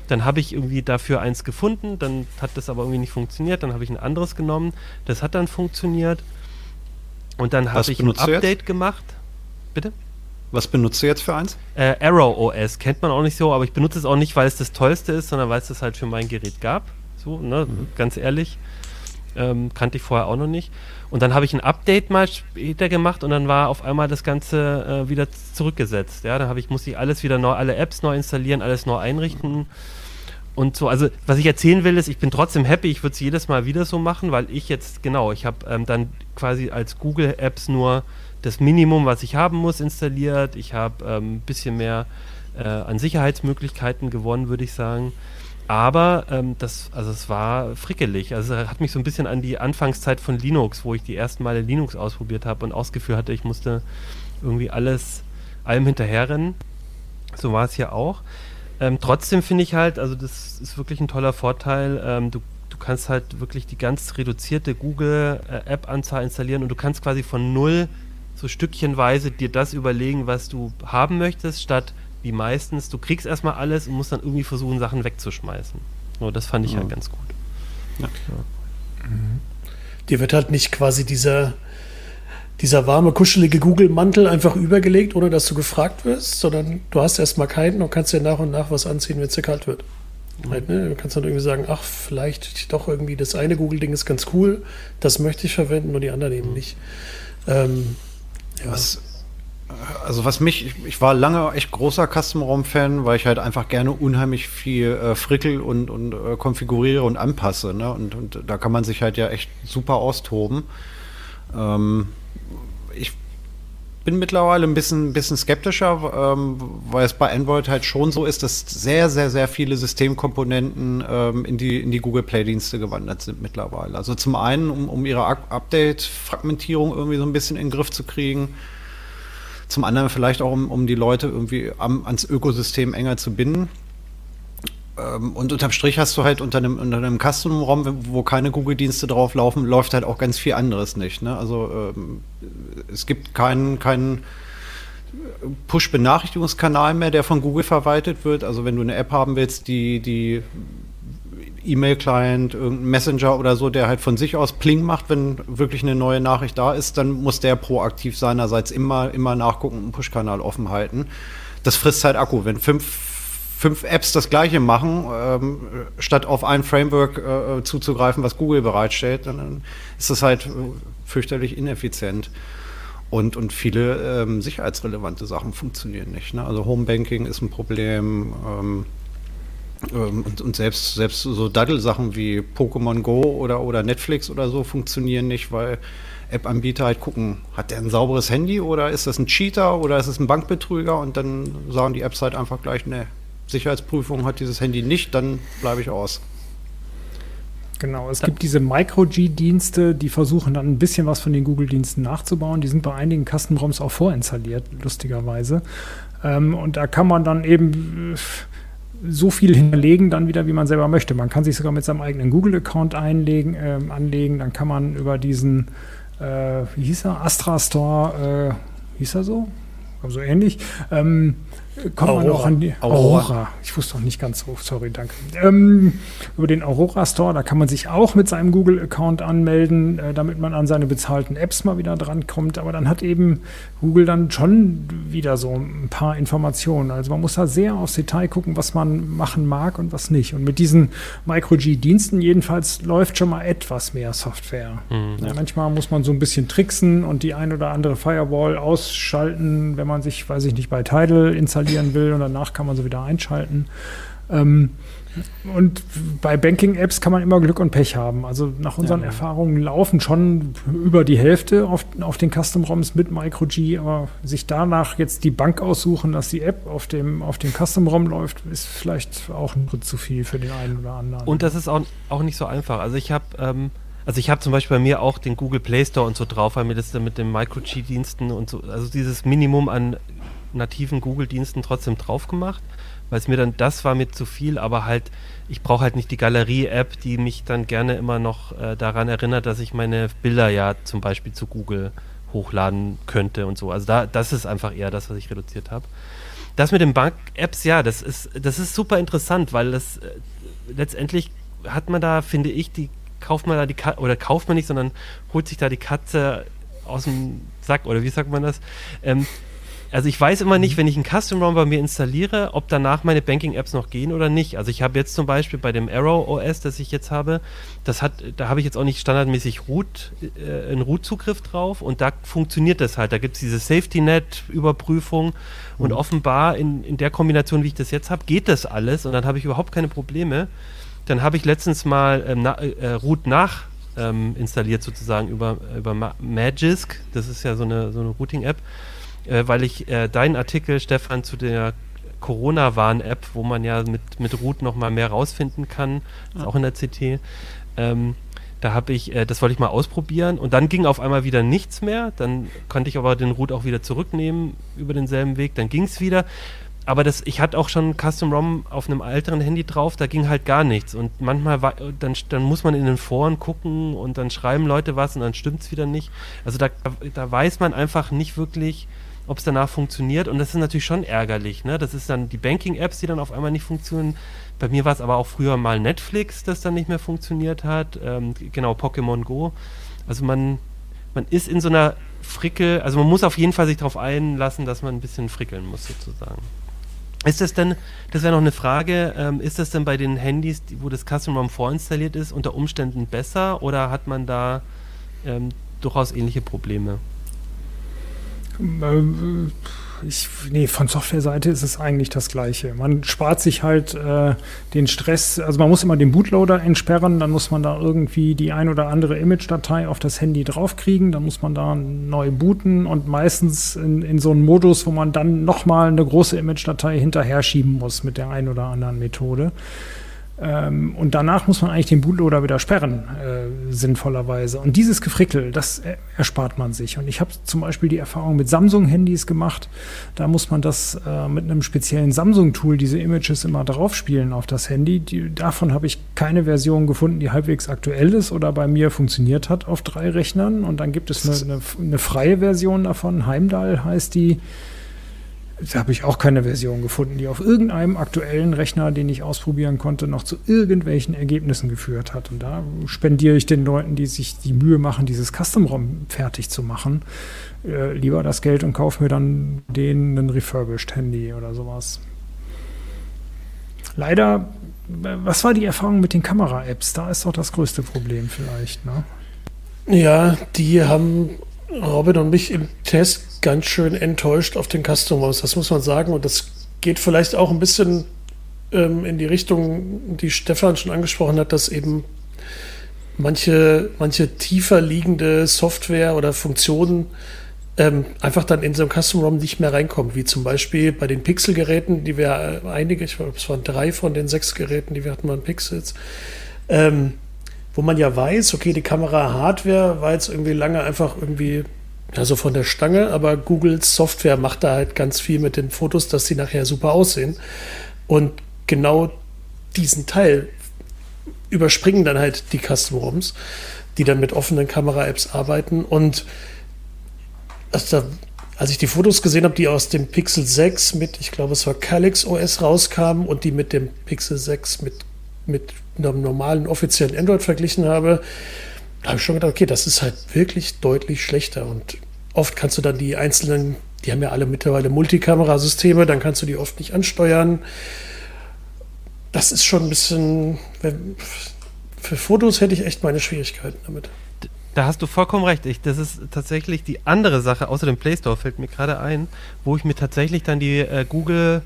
Dann habe ich irgendwie dafür eins gefunden, dann hat das aber irgendwie nicht funktioniert. Dann habe ich ein anderes genommen, das hat dann funktioniert. Und dann habe ich ein Update gemacht. Bitte? Was benutzt du jetzt für eins? Äh, Arrow OS kennt man auch nicht so, aber ich benutze es auch nicht, weil es das tollste ist, sondern weil es das halt für mein Gerät gab. So, ne, mhm. ganz ehrlich. Ähm, kannte ich vorher auch noch nicht. Und dann habe ich ein Update mal später gemacht und dann war auf einmal das Ganze äh, wieder zurückgesetzt. Ja, dann habe ich, musste ich alles wieder neu, alle Apps neu installieren, alles neu einrichten. Und so, also was ich erzählen will, ist, ich bin trotzdem happy, ich würde es jedes Mal wieder so machen, weil ich jetzt, genau, ich habe ähm, dann quasi als Google Apps nur das Minimum, was ich haben muss, installiert. Ich habe ein ähm, bisschen mehr äh, an Sicherheitsmöglichkeiten gewonnen, würde ich sagen. Aber ähm, das, also es war frickelig. Also es hat mich so ein bisschen an die Anfangszeit von Linux, wo ich die ersten Male Linux ausprobiert habe und ausgeführt hatte, ich musste irgendwie alles allem hinterherrennen. So war es hier auch. Ähm, trotzdem finde ich halt, also das ist wirklich ein toller Vorteil. Ähm, du, du kannst halt wirklich die ganz reduzierte Google-App-Anzahl installieren und du kannst quasi von null so stückchenweise dir das überlegen, was du haben möchtest, statt wie meistens, du kriegst erstmal alles und musst dann irgendwie versuchen, Sachen wegzuschmeißen. Nur das fand ich halt ja. halt ganz gut. Ja. Mhm. Dir wird halt nicht quasi dieser, dieser warme, kuschelige Google-Mantel einfach übergelegt, ohne dass du gefragt wirst, sondern du hast erstmal keinen und kannst dir nach und nach was anziehen, wenn es dir kalt wird. Mhm. Halt, ne? Du kannst dann irgendwie sagen, ach, vielleicht doch irgendwie das eine Google-Ding ist ganz cool, das möchte ich verwenden und die anderen eben nicht. Ähm, ja. Was, Also was mich, ich, ich war lange echt großer Custom-ROM-Fan, weil ich halt einfach gerne unheimlich viel äh, frickel und, und äh, konfiguriere und anpasse. Ne? Und, und da kann man sich halt ja echt super austoben. Ähm, ich bin mittlerweile ein bisschen, bisschen skeptischer, ähm, weil es bei Android halt schon so ist, dass sehr, sehr, sehr viele Systemkomponenten ähm, in, die, in die Google Play-Dienste gewandert sind mittlerweile. Also zum einen, um, um ihre Update-Fragmentierung irgendwie so ein bisschen in den Griff zu kriegen. Zum anderen vielleicht auch, um, um die Leute irgendwie am, ans Ökosystem enger zu binden. Ähm, und unterm Strich hast du halt unter einem, unter einem Custom-ROM, wo keine Google-Dienste drauf laufen, läuft halt auch ganz viel anderes nicht. Ne? Also ähm, es gibt keinen, keinen Push-Benachrichtigungskanal mehr, der von Google verwaltet wird. Also wenn du eine App haben willst, die, die E-Mail-Client, irgendein Messenger oder so, der halt von sich aus Pling macht, wenn wirklich eine neue Nachricht da ist, dann muss der proaktiv seinerseits immer, immer nachgucken und einen Push-Kanal offen halten. Das frisst halt Akku. Wenn fünf fünf Apps das gleiche machen, ähm, statt auf ein Framework äh, zuzugreifen, was Google bereitstellt, dann ist das halt äh, fürchterlich ineffizient. Und, und viele ähm, sicherheitsrelevante Sachen funktionieren nicht. Ne? Also Homebanking ist ein Problem. Ähm, und, und, selbst, selbst so Daddel-Sachen wie Pokémon Go oder, oder Netflix oder so funktionieren nicht, weil App-Anbieter halt gucken, hat der ein sauberes Handy oder ist das ein Cheater oder ist es ein Bankbetrüger und dann sagen die Apps halt einfach gleich, ne, Sicherheitsprüfung hat dieses Handy nicht, dann bleibe ich aus. Genau, es gibt diese Micro-G-Dienste, die versuchen dann ein bisschen was von den Google-Diensten nachzubauen. Die sind bei einigen Custom-ROMs auch vorinstalliert, lustigerweise. Ähm, und da kann man dann eben äh, so viel hinterlegen, dann wieder, wie man selber möchte. Man kann sich sogar mit seinem eigenen Google-Account einlegen, äh, anlegen. Dann kann man über diesen, äh, wie hieß er, Astra Store, äh, hieß er so? So ähnlich. Ähm, kommt Aurora. man auch an die Aurora. Aurora. Ich wusste noch nicht ganz so, sorry, danke. Ähm, über den Aurora Store, da kann man sich auch mit seinem Google-Account anmelden, äh, damit man an seine bezahlten Apps mal wieder drankommt. Aber dann hat eben Google dann schon wieder so ein paar Informationen. Also man muss da sehr aufs Detail gucken, was man machen mag und was nicht. Und mit diesen Micro-G-Diensten jedenfalls läuft schon mal etwas mehr Software. Mhm, ja. Manchmal muss man so ein bisschen tricksen und die ein oder andere Firewall ausschalten, wenn man sich, weiß ich nicht, bei Tidal installiert installieren will und danach kann man sie wieder einschalten. Ähm, und bei Banking-Apps kann man immer Glück und Pech haben. Also nach unseren ja. Erfahrungen laufen schon über die Hälfte auf, auf den Custom-ROMs mit MicroG, aber sich danach jetzt die Bank aussuchen, dass die App auf dem, auf dem Custom-ROM läuft, ist vielleicht auch ein Schritt zu viel für den einen oder anderen. Und das ist auch, auch nicht so einfach. Also ich habe ähm, also ich habe zum Beispiel bei mir auch den Google Play Store und so drauf, weil mir das dann mit den MicroG-Diensten und so, also dieses Minimum an nativen Google-Diensten trotzdem drauf gemacht, weil es mir dann, das war mir zu viel, aber halt, ich brauche halt nicht die Galerie-App, die mich dann gerne immer noch äh, daran erinnert, dass ich meine Bilder ja zum Beispiel zu Google hochladen könnte und so. Also da, das ist einfach eher das, was ich reduziert habe. Das mit den Bank-Apps, ja, das ist, das ist super interessant, weil das äh, letztendlich hat man da, finde ich, die kauft man da die Katze, oder kauft man nicht, sondern holt sich da die Katze aus dem Sack, oder wie sagt man das? Ähm, also ich weiß immer nicht, mhm. wenn ich einen Custom ROM bei mir installiere, ob danach meine Banking-Apps noch gehen oder nicht. Also ich habe jetzt zum Beispiel bei dem Arrow OS, das ich jetzt habe, das hat, da habe ich jetzt auch nicht standardmäßig Root, äh, einen Root-Zugriff drauf und da funktioniert das halt. Da gibt es diese Safety-Net-Überprüfung und mhm. offenbar in, in der Kombination, wie ich das jetzt habe, geht das alles und dann habe ich überhaupt keine Probleme. Dann habe ich letztens mal ähm, na, äh, Root nach ähm, installiert sozusagen über, über Magisk. Das ist ja so eine, so eine Routing-App äh, weil ich äh, deinen Artikel, Stefan, zu der Corona-Warn-App, wo man ja mit, mit Root noch mal mehr rausfinden kann, ist auch in der CT, ähm, da habe ich, äh, das wollte ich mal ausprobieren und dann ging auf einmal wieder nichts mehr. Dann konnte ich aber den Root auch wieder zurücknehmen über denselben Weg. Dann ging es wieder. Aber das, ich hatte auch schon Custom ROM auf einem älteren Handy drauf, da ging halt gar nichts. Und manchmal war, dann, dann muss man in den Foren gucken und dann schreiben Leute was und dann stimmt es wieder nicht. Also da, da weiß man einfach nicht wirklich, ob es danach funktioniert. Und das ist natürlich schon ärgerlich. Ne? Das ist dann die Banking-Apps, die dann auf einmal nicht funktionieren. Bei mir war es aber auch früher mal Netflix, das dann nicht mehr funktioniert hat. Ähm, genau, Pokémon Go. Also man, man ist in so einer Frickel, also man muss auf jeden Fall sich darauf einlassen, dass man ein bisschen frickeln muss sozusagen. Ist das denn, das wäre noch eine Frage, ähm, ist das denn bei den Handys, wo das Custom ROM vorinstalliert ist, unter Umständen besser oder hat man da ähm, durchaus ähnliche Probleme? Ähm, ich, nee, von Softwareseite ist es eigentlich das Gleiche. Man spart sich halt äh, den Stress, also man muss immer den Bootloader entsperren, dann muss man da irgendwie die ein oder andere Image-Datei auf das Handy draufkriegen, dann muss man da neu booten und meistens in, in so einem Modus, wo man dann nochmal eine große Image-Datei hinterher schieben muss mit der ein oder anderen Methode. Ähm, und danach muss man eigentlich den Bootloader wieder sperren, äh, sinnvollerweise. Und dieses Gefrickel, das erspart man sich. Und ich habe zum Beispiel die Erfahrung mit Samsung-Handys gemacht. Da muss man das äh, mit einem speziellen Samsung-Tool, diese Images immer draufspielen auf das Handy. Die, davon habe ich keine Version gefunden, die halbwegs aktuell ist oder bei mir funktioniert hat auf drei Rechnern. Und dann gibt es eine, eine, eine freie Version davon. Heimdall heißt die da habe ich auch keine Version gefunden, die auf irgendeinem aktuellen Rechner, den ich ausprobieren konnte, noch zu irgendwelchen Ergebnissen geführt hat. Und da spendiere ich den Leuten, die sich die Mühe machen, dieses Custom-ROM fertig zu machen, äh, lieber das Geld und kaufe mir dann den ein refurbished Handy oder sowas. Leider, was war die Erfahrung mit den Kamera-Apps? Da ist doch das größte Problem vielleicht, ne? Ja, die haben Robin und mich im Test ganz schön enttäuscht auf den Customers, das muss man sagen. Und das geht vielleicht auch ein bisschen ähm, in die Richtung, die Stefan schon angesprochen hat, dass eben manche, manche tiefer liegende Software oder Funktionen ähm, einfach dann in so einem Custom ROM nicht mehr reinkommen, wie zum Beispiel bei den Pixel-Geräten, die wir äh, einige, ich glaube, es waren drei von den sechs Geräten, die wir hatten, waren Pixels. Ähm, wo man ja weiß, okay, die Kamera-Hardware war jetzt irgendwie lange einfach irgendwie so von der Stange, aber Googles Software macht da halt ganz viel mit den Fotos, dass sie nachher super aussehen. Und genau diesen Teil überspringen dann halt die Custom ROMs, die dann mit offenen Kamera-Apps arbeiten. Und also da, als ich die Fotos gesehen habe, die aus dem Pixel 6 mit, ich glaube, es war Calyx OS rauskamen und die mit dem Pixel 6 mit, mit einem normalen offiziellen Android verglichen habe, habe ich schon gedacht, okay, das ist halt wirklich deutlich schlechter. Und oft kannst du dann die einzelnen, die haben ja alle mittlerweile Multikamerasysteme, dann kannst du die oft nicht ansteuern. Das ist schon ein bisschen. Für Fotos hätte ich echt meine Schwierigkeiten damit. Da hast du vollkommen recht. Ich, das ist tatsächlich die andere Sache, außer dem Play Store fällt mir gerade ein, wo ich mir tatsächlich dann die äh, Google,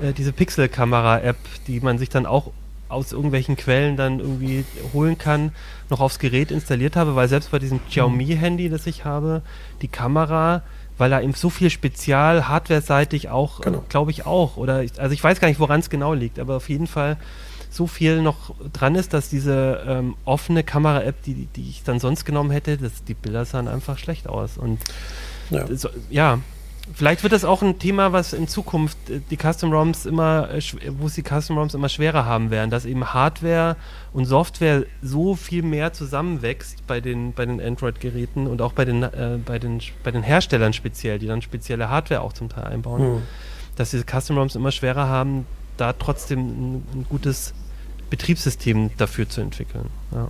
äh, diese Pixel-Kamera-App, die man sich dann auch aus irgendwelchen Quellen dann irgendwie holen kann, noch aufs Gerät installiert habe, weil selbst bei diesem Xiaomi-Handy, das ich habe, die Kamera, weil da eben so viel Spezial, hardware-seitig auch, genau. glaube ich auch, oder ich, also ich weiß gar nicht, woran es genau liegt, aber auf jeden Fall so viel noch dran ist, dass diese ähm, offene Kamera-App, die, die ich dann sonst genommen hätte, das, die Bilder sahen einfach schlecht aus. Und ja, so, ja Vielleicht wird das auch ein Thema, was in Zukunft äh, die Custom ROMs immer, äh, wo es die Custom ROMs immer schwerer haben werden, dass eben Hardware und Software so viel mehr zusammenwächst bei den, bei den Android-Geräten und auch bei den, äh, bei, den, bei den Herstellern speziell, die dann spezielle Hardware auch zum Teil einbauen, hm. dass diese Custom ROMs immer schwerer haben, da trotzdem ein, ein gutes Betriebssystem dafür zu entwickeln. Ja,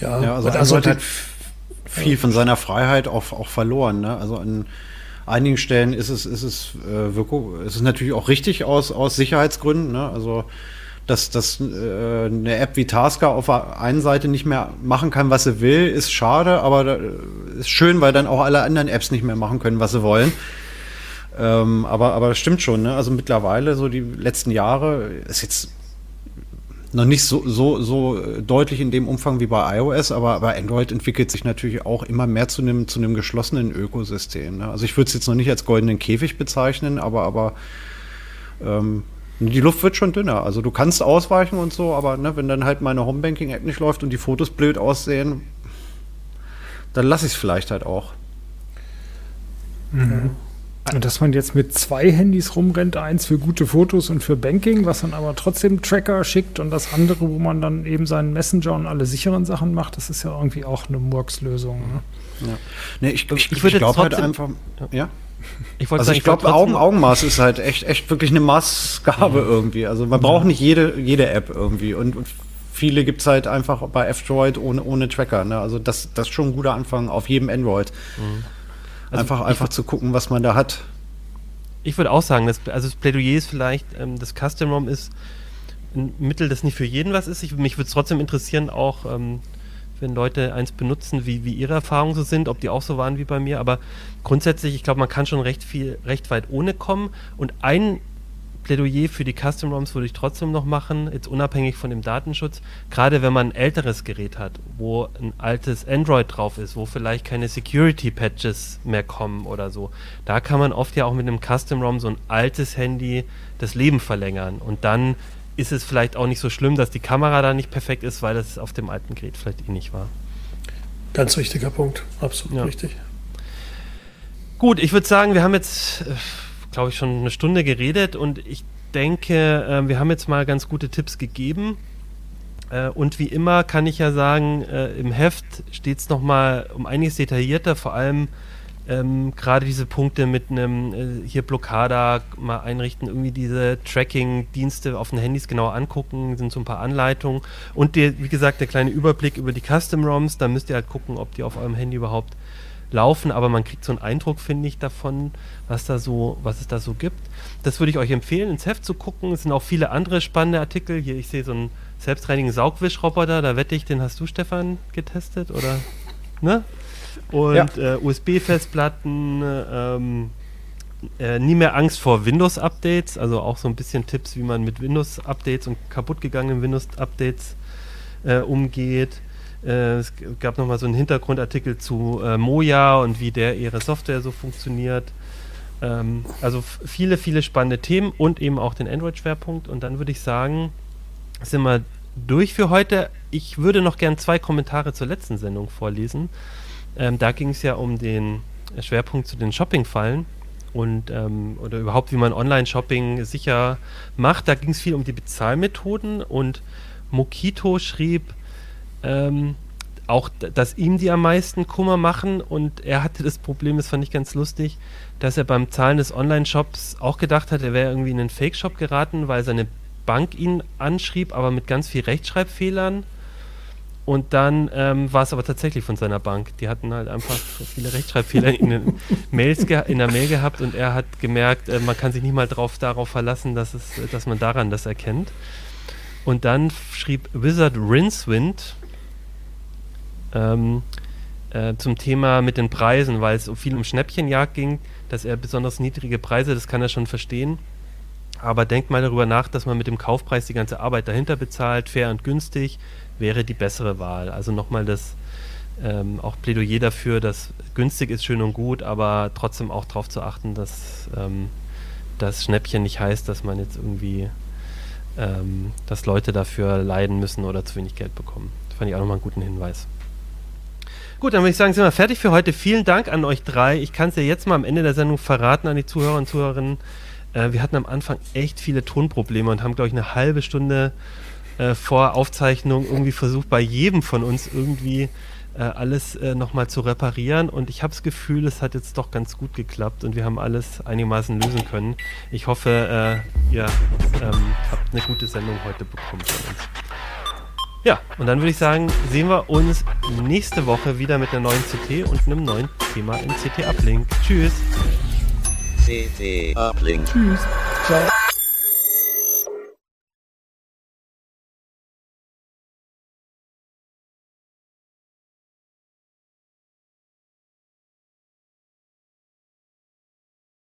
ja, ja also, also halt viel von seiner Freiheit auch, auch verloren. Ne? Also an einigen Stellen ist es, ist es, äh, wirklich, ist es natürlich auch richtig aus, aus Sicherheitsgründen. Ne? Also dass, dass äh, eine App wie Tasker auf der einen Seite nicht mehr machen kann, was sie will, ist schade, aber ist schön, weil dann auch alle anderen Apps nicht mehr machen können, was sie wollen. Ähm, aber, aber das stimmt schon, ne? Also mittlerweile, so die letzten Jahre, ist jetzt noch nicht so, so, so deutlich in dem Umfang wie bei iOS, aber, aber Android entwickelt sich natürlich auch immer mehr zu einem, zu geschlossenen Ökosystem. Ne? Also ich würde es jetzt noch nicht als goldenen Käfig bezeichnen, aber, aber ähm, die Luft wird schon dünner. Also du kannst ausweichen und so, aber ne, wenn dann halt meine Homebanking-App nicht läuft und die Fotos blöd aussehen, dann lasse ich es vielleicht halt auch. Mhm. Und dass man jetzt mit zwei Handys rumrennt, eins für gute Fotos und für Banking, was dann aber trotzdem Tracker schickt und das andere, wo man dann eben seinen Messenger und alle sicheren Sachen macht, das ist ja irgendwie auch eine Murks-Lösung. Ne? Ja. Nee, ich, ich, ich, ich glaube halt einfach, ja. Ich also sagen, ich glaube, Augen, Augenmaß ist halt echt, echt wirklich eine Maßgabe mhm. irgendwie. Also man braucht nicht jede, jede App irgendwie. Und, und viele gibt es halt einfach bei F-Droid ohne, ohne Tracker. Ne? Also das, das ist schon ein guter Anfang auf jedem Android. Mhm. Also einfach einfach zu gucken, was man da hat. Ich würde auch sagen, dass, also das Plädoyer ist vielleicht, ähm, das Custom ROM ist ein Mittel, das nicht für jeden was ist. Ich, mich würde es trotzdem interessieren, auch ähm, wenn Leute eins benutzen, wie, wie ihre Erfahrungen so sind, ob die auch so waren wie bei mir. Aber grundsätzlich, ich glaube, man kann schon recht viel, recht weit ohne kommen. Und ein Plädoyer für die Custom ROMs würde ich trotzdem noch machen, jetzt unabhängig von dem Datenschutz. Gerade wenn man ein älteres Gerät hat, wo ein altes Android drauf ist, wo vielleicht keine Security Patches mehr kommen oder so. Da kann man oft ja auch mit einem Custom ROM so ein altes Handy das Leben verlängern. Und dann ist es vielleicht auch nicht so schlimm, dass die Kamera da nicht perfekt ist, weil das auf dem alten Gerät vielleicht eh nicht war. Ganz wichtiger Punkt, absolut ja. richtig. Gut, ich würde sagen, wir haben jetzt, äh, glaube ich, schon eine Stunde geredet und ich denke, äh, wir haben jetzt mal ganz gute Tipps gegeben. Äh, und wie immer kann ich ja sagen, im Heft steht es nochmal um einiges detaillierter, vor allem ähm, gerade diese Punkte mit einem äh, hier Blockada mal einrichten, irgendwie diese Tracking-Dienste auf den Handys genauer angucken, sind so ein paar Anleitungen und die, wie gesagt der kleine Überblick über die Custom-ROMs, da müsst ihr halt gucken, ob die auf eurem Handy überhaupt laufen, aber man kriegt so einen Eindruck, finde ich, davon, was da so, was es da so gibt. Das würde ich euch empfehlen, ins Heft zu gucken. Es sind auch viele andere spannende Artikel. Hier, ich sehe so einen selbstreinigen Saugwischroboter, da wette ich, den hast du, Stefan, getestet, oder? Ne? und ja. äh, USB-Festplatten. Ähm, äh, nie mehr Angst vor Windows-Updates, also auch so ein bisschen Tipps, wie man mit Windows-Updates und kaputtgegangenen Windows-Updates äh, umgeht. Äh, es gab nochmal so einen Hintergrundartikel zu äh, Moja und wie der ihre Software so funktioniert. Ähm, also viele, viele spannende Themen und eben auch den Android-Schwerpunkt. Und dann würde ich sagen, sind wir durch für heute. Ich würde noch gern zwei Kommentare zur letzten Sendung vorlesen. Ähm, da ging es ja um den Schwerpunkt zu den Shopping-Fallen und ähm, oder überhaupt, wie man Online-Shopping sicher macht. Da ging es viel um die Bezahlmethoden und Mokito schrieb ähm, auch, dass ihm die am meisten Kummer machen und er hatte das Problem, das fand ich ganz lustig, dass er beim Zahlen des Online-Shops auch gedacht hat, er wäre irgendwie in einen Fake-Shop geraten, weil seine Bank ihn anschrieb, aber mit ganz viel Rechtschreibfehlern und dann ähm, war es aber tatsächlich von seiner Bank. Die hatten halt einfach viele Rechtschreibfehler in, den Mails in der Mail gehabt und er hat gemerkt, äh, man kann sich nicht mal drauf, darauf verlassen, dass, es, dass man daran das erkennt. Und dann schrieb Wizard Rincewind ähm, äh, zum Thema mit den Preisen, weil es so viel um Schnäppchenjagd ging, dass er besonders niedrige Preise, das kann er schon verstehen. Aber denkt mal darüber nach, dass man mit dem Kaufpreis die ganze Arbeit dahinter bezahlt, fair und günstig wäre die bessere Wahl. Also nochmal das ähm, auch Plädoyer dafür, dass günstig ist schön und gut, aber trotzdem auch darauf zu achten, dass ähm, das Schnäppchen nicht heißt, dass man jetzt irgendwie, ähm, dass Leute dafür leiden müssen oder zu wenig Geld bekommen. Das fand ich auch nochmal einen guten Hinweis. Gut, dann würde ich sagen, sind wir fertig für heute. Vielen Dank an euch drei. Ich kann es ja jetzt mal am Ende der Sendung verraten an die Zuhörer und Zuhörerinnen. Äh, wir hatten am Anfang echt viele Tonprobleme und haben, glaube ich, eine halbe Stunde äh, vor Aufzeichnung irgendwie versucht, bei jedem von uns irgendwie äh, alles äh, nochmal zu reparieren. Und ich habe das Gefühl, es hat jetzt doch ganz gut geklappt und wir haben alles einigermaßen lösen können. Ich hoffe, äh, ihr ähm, habt eine gute Sendung heute bekommen von uns. Ja, und dann würde ich sagen, sehen wir uns nächste Woche wieder mit einer neuen CT und einem neuen Thema im CT Uplink. Tschüss. CT Uplink. Tschüss.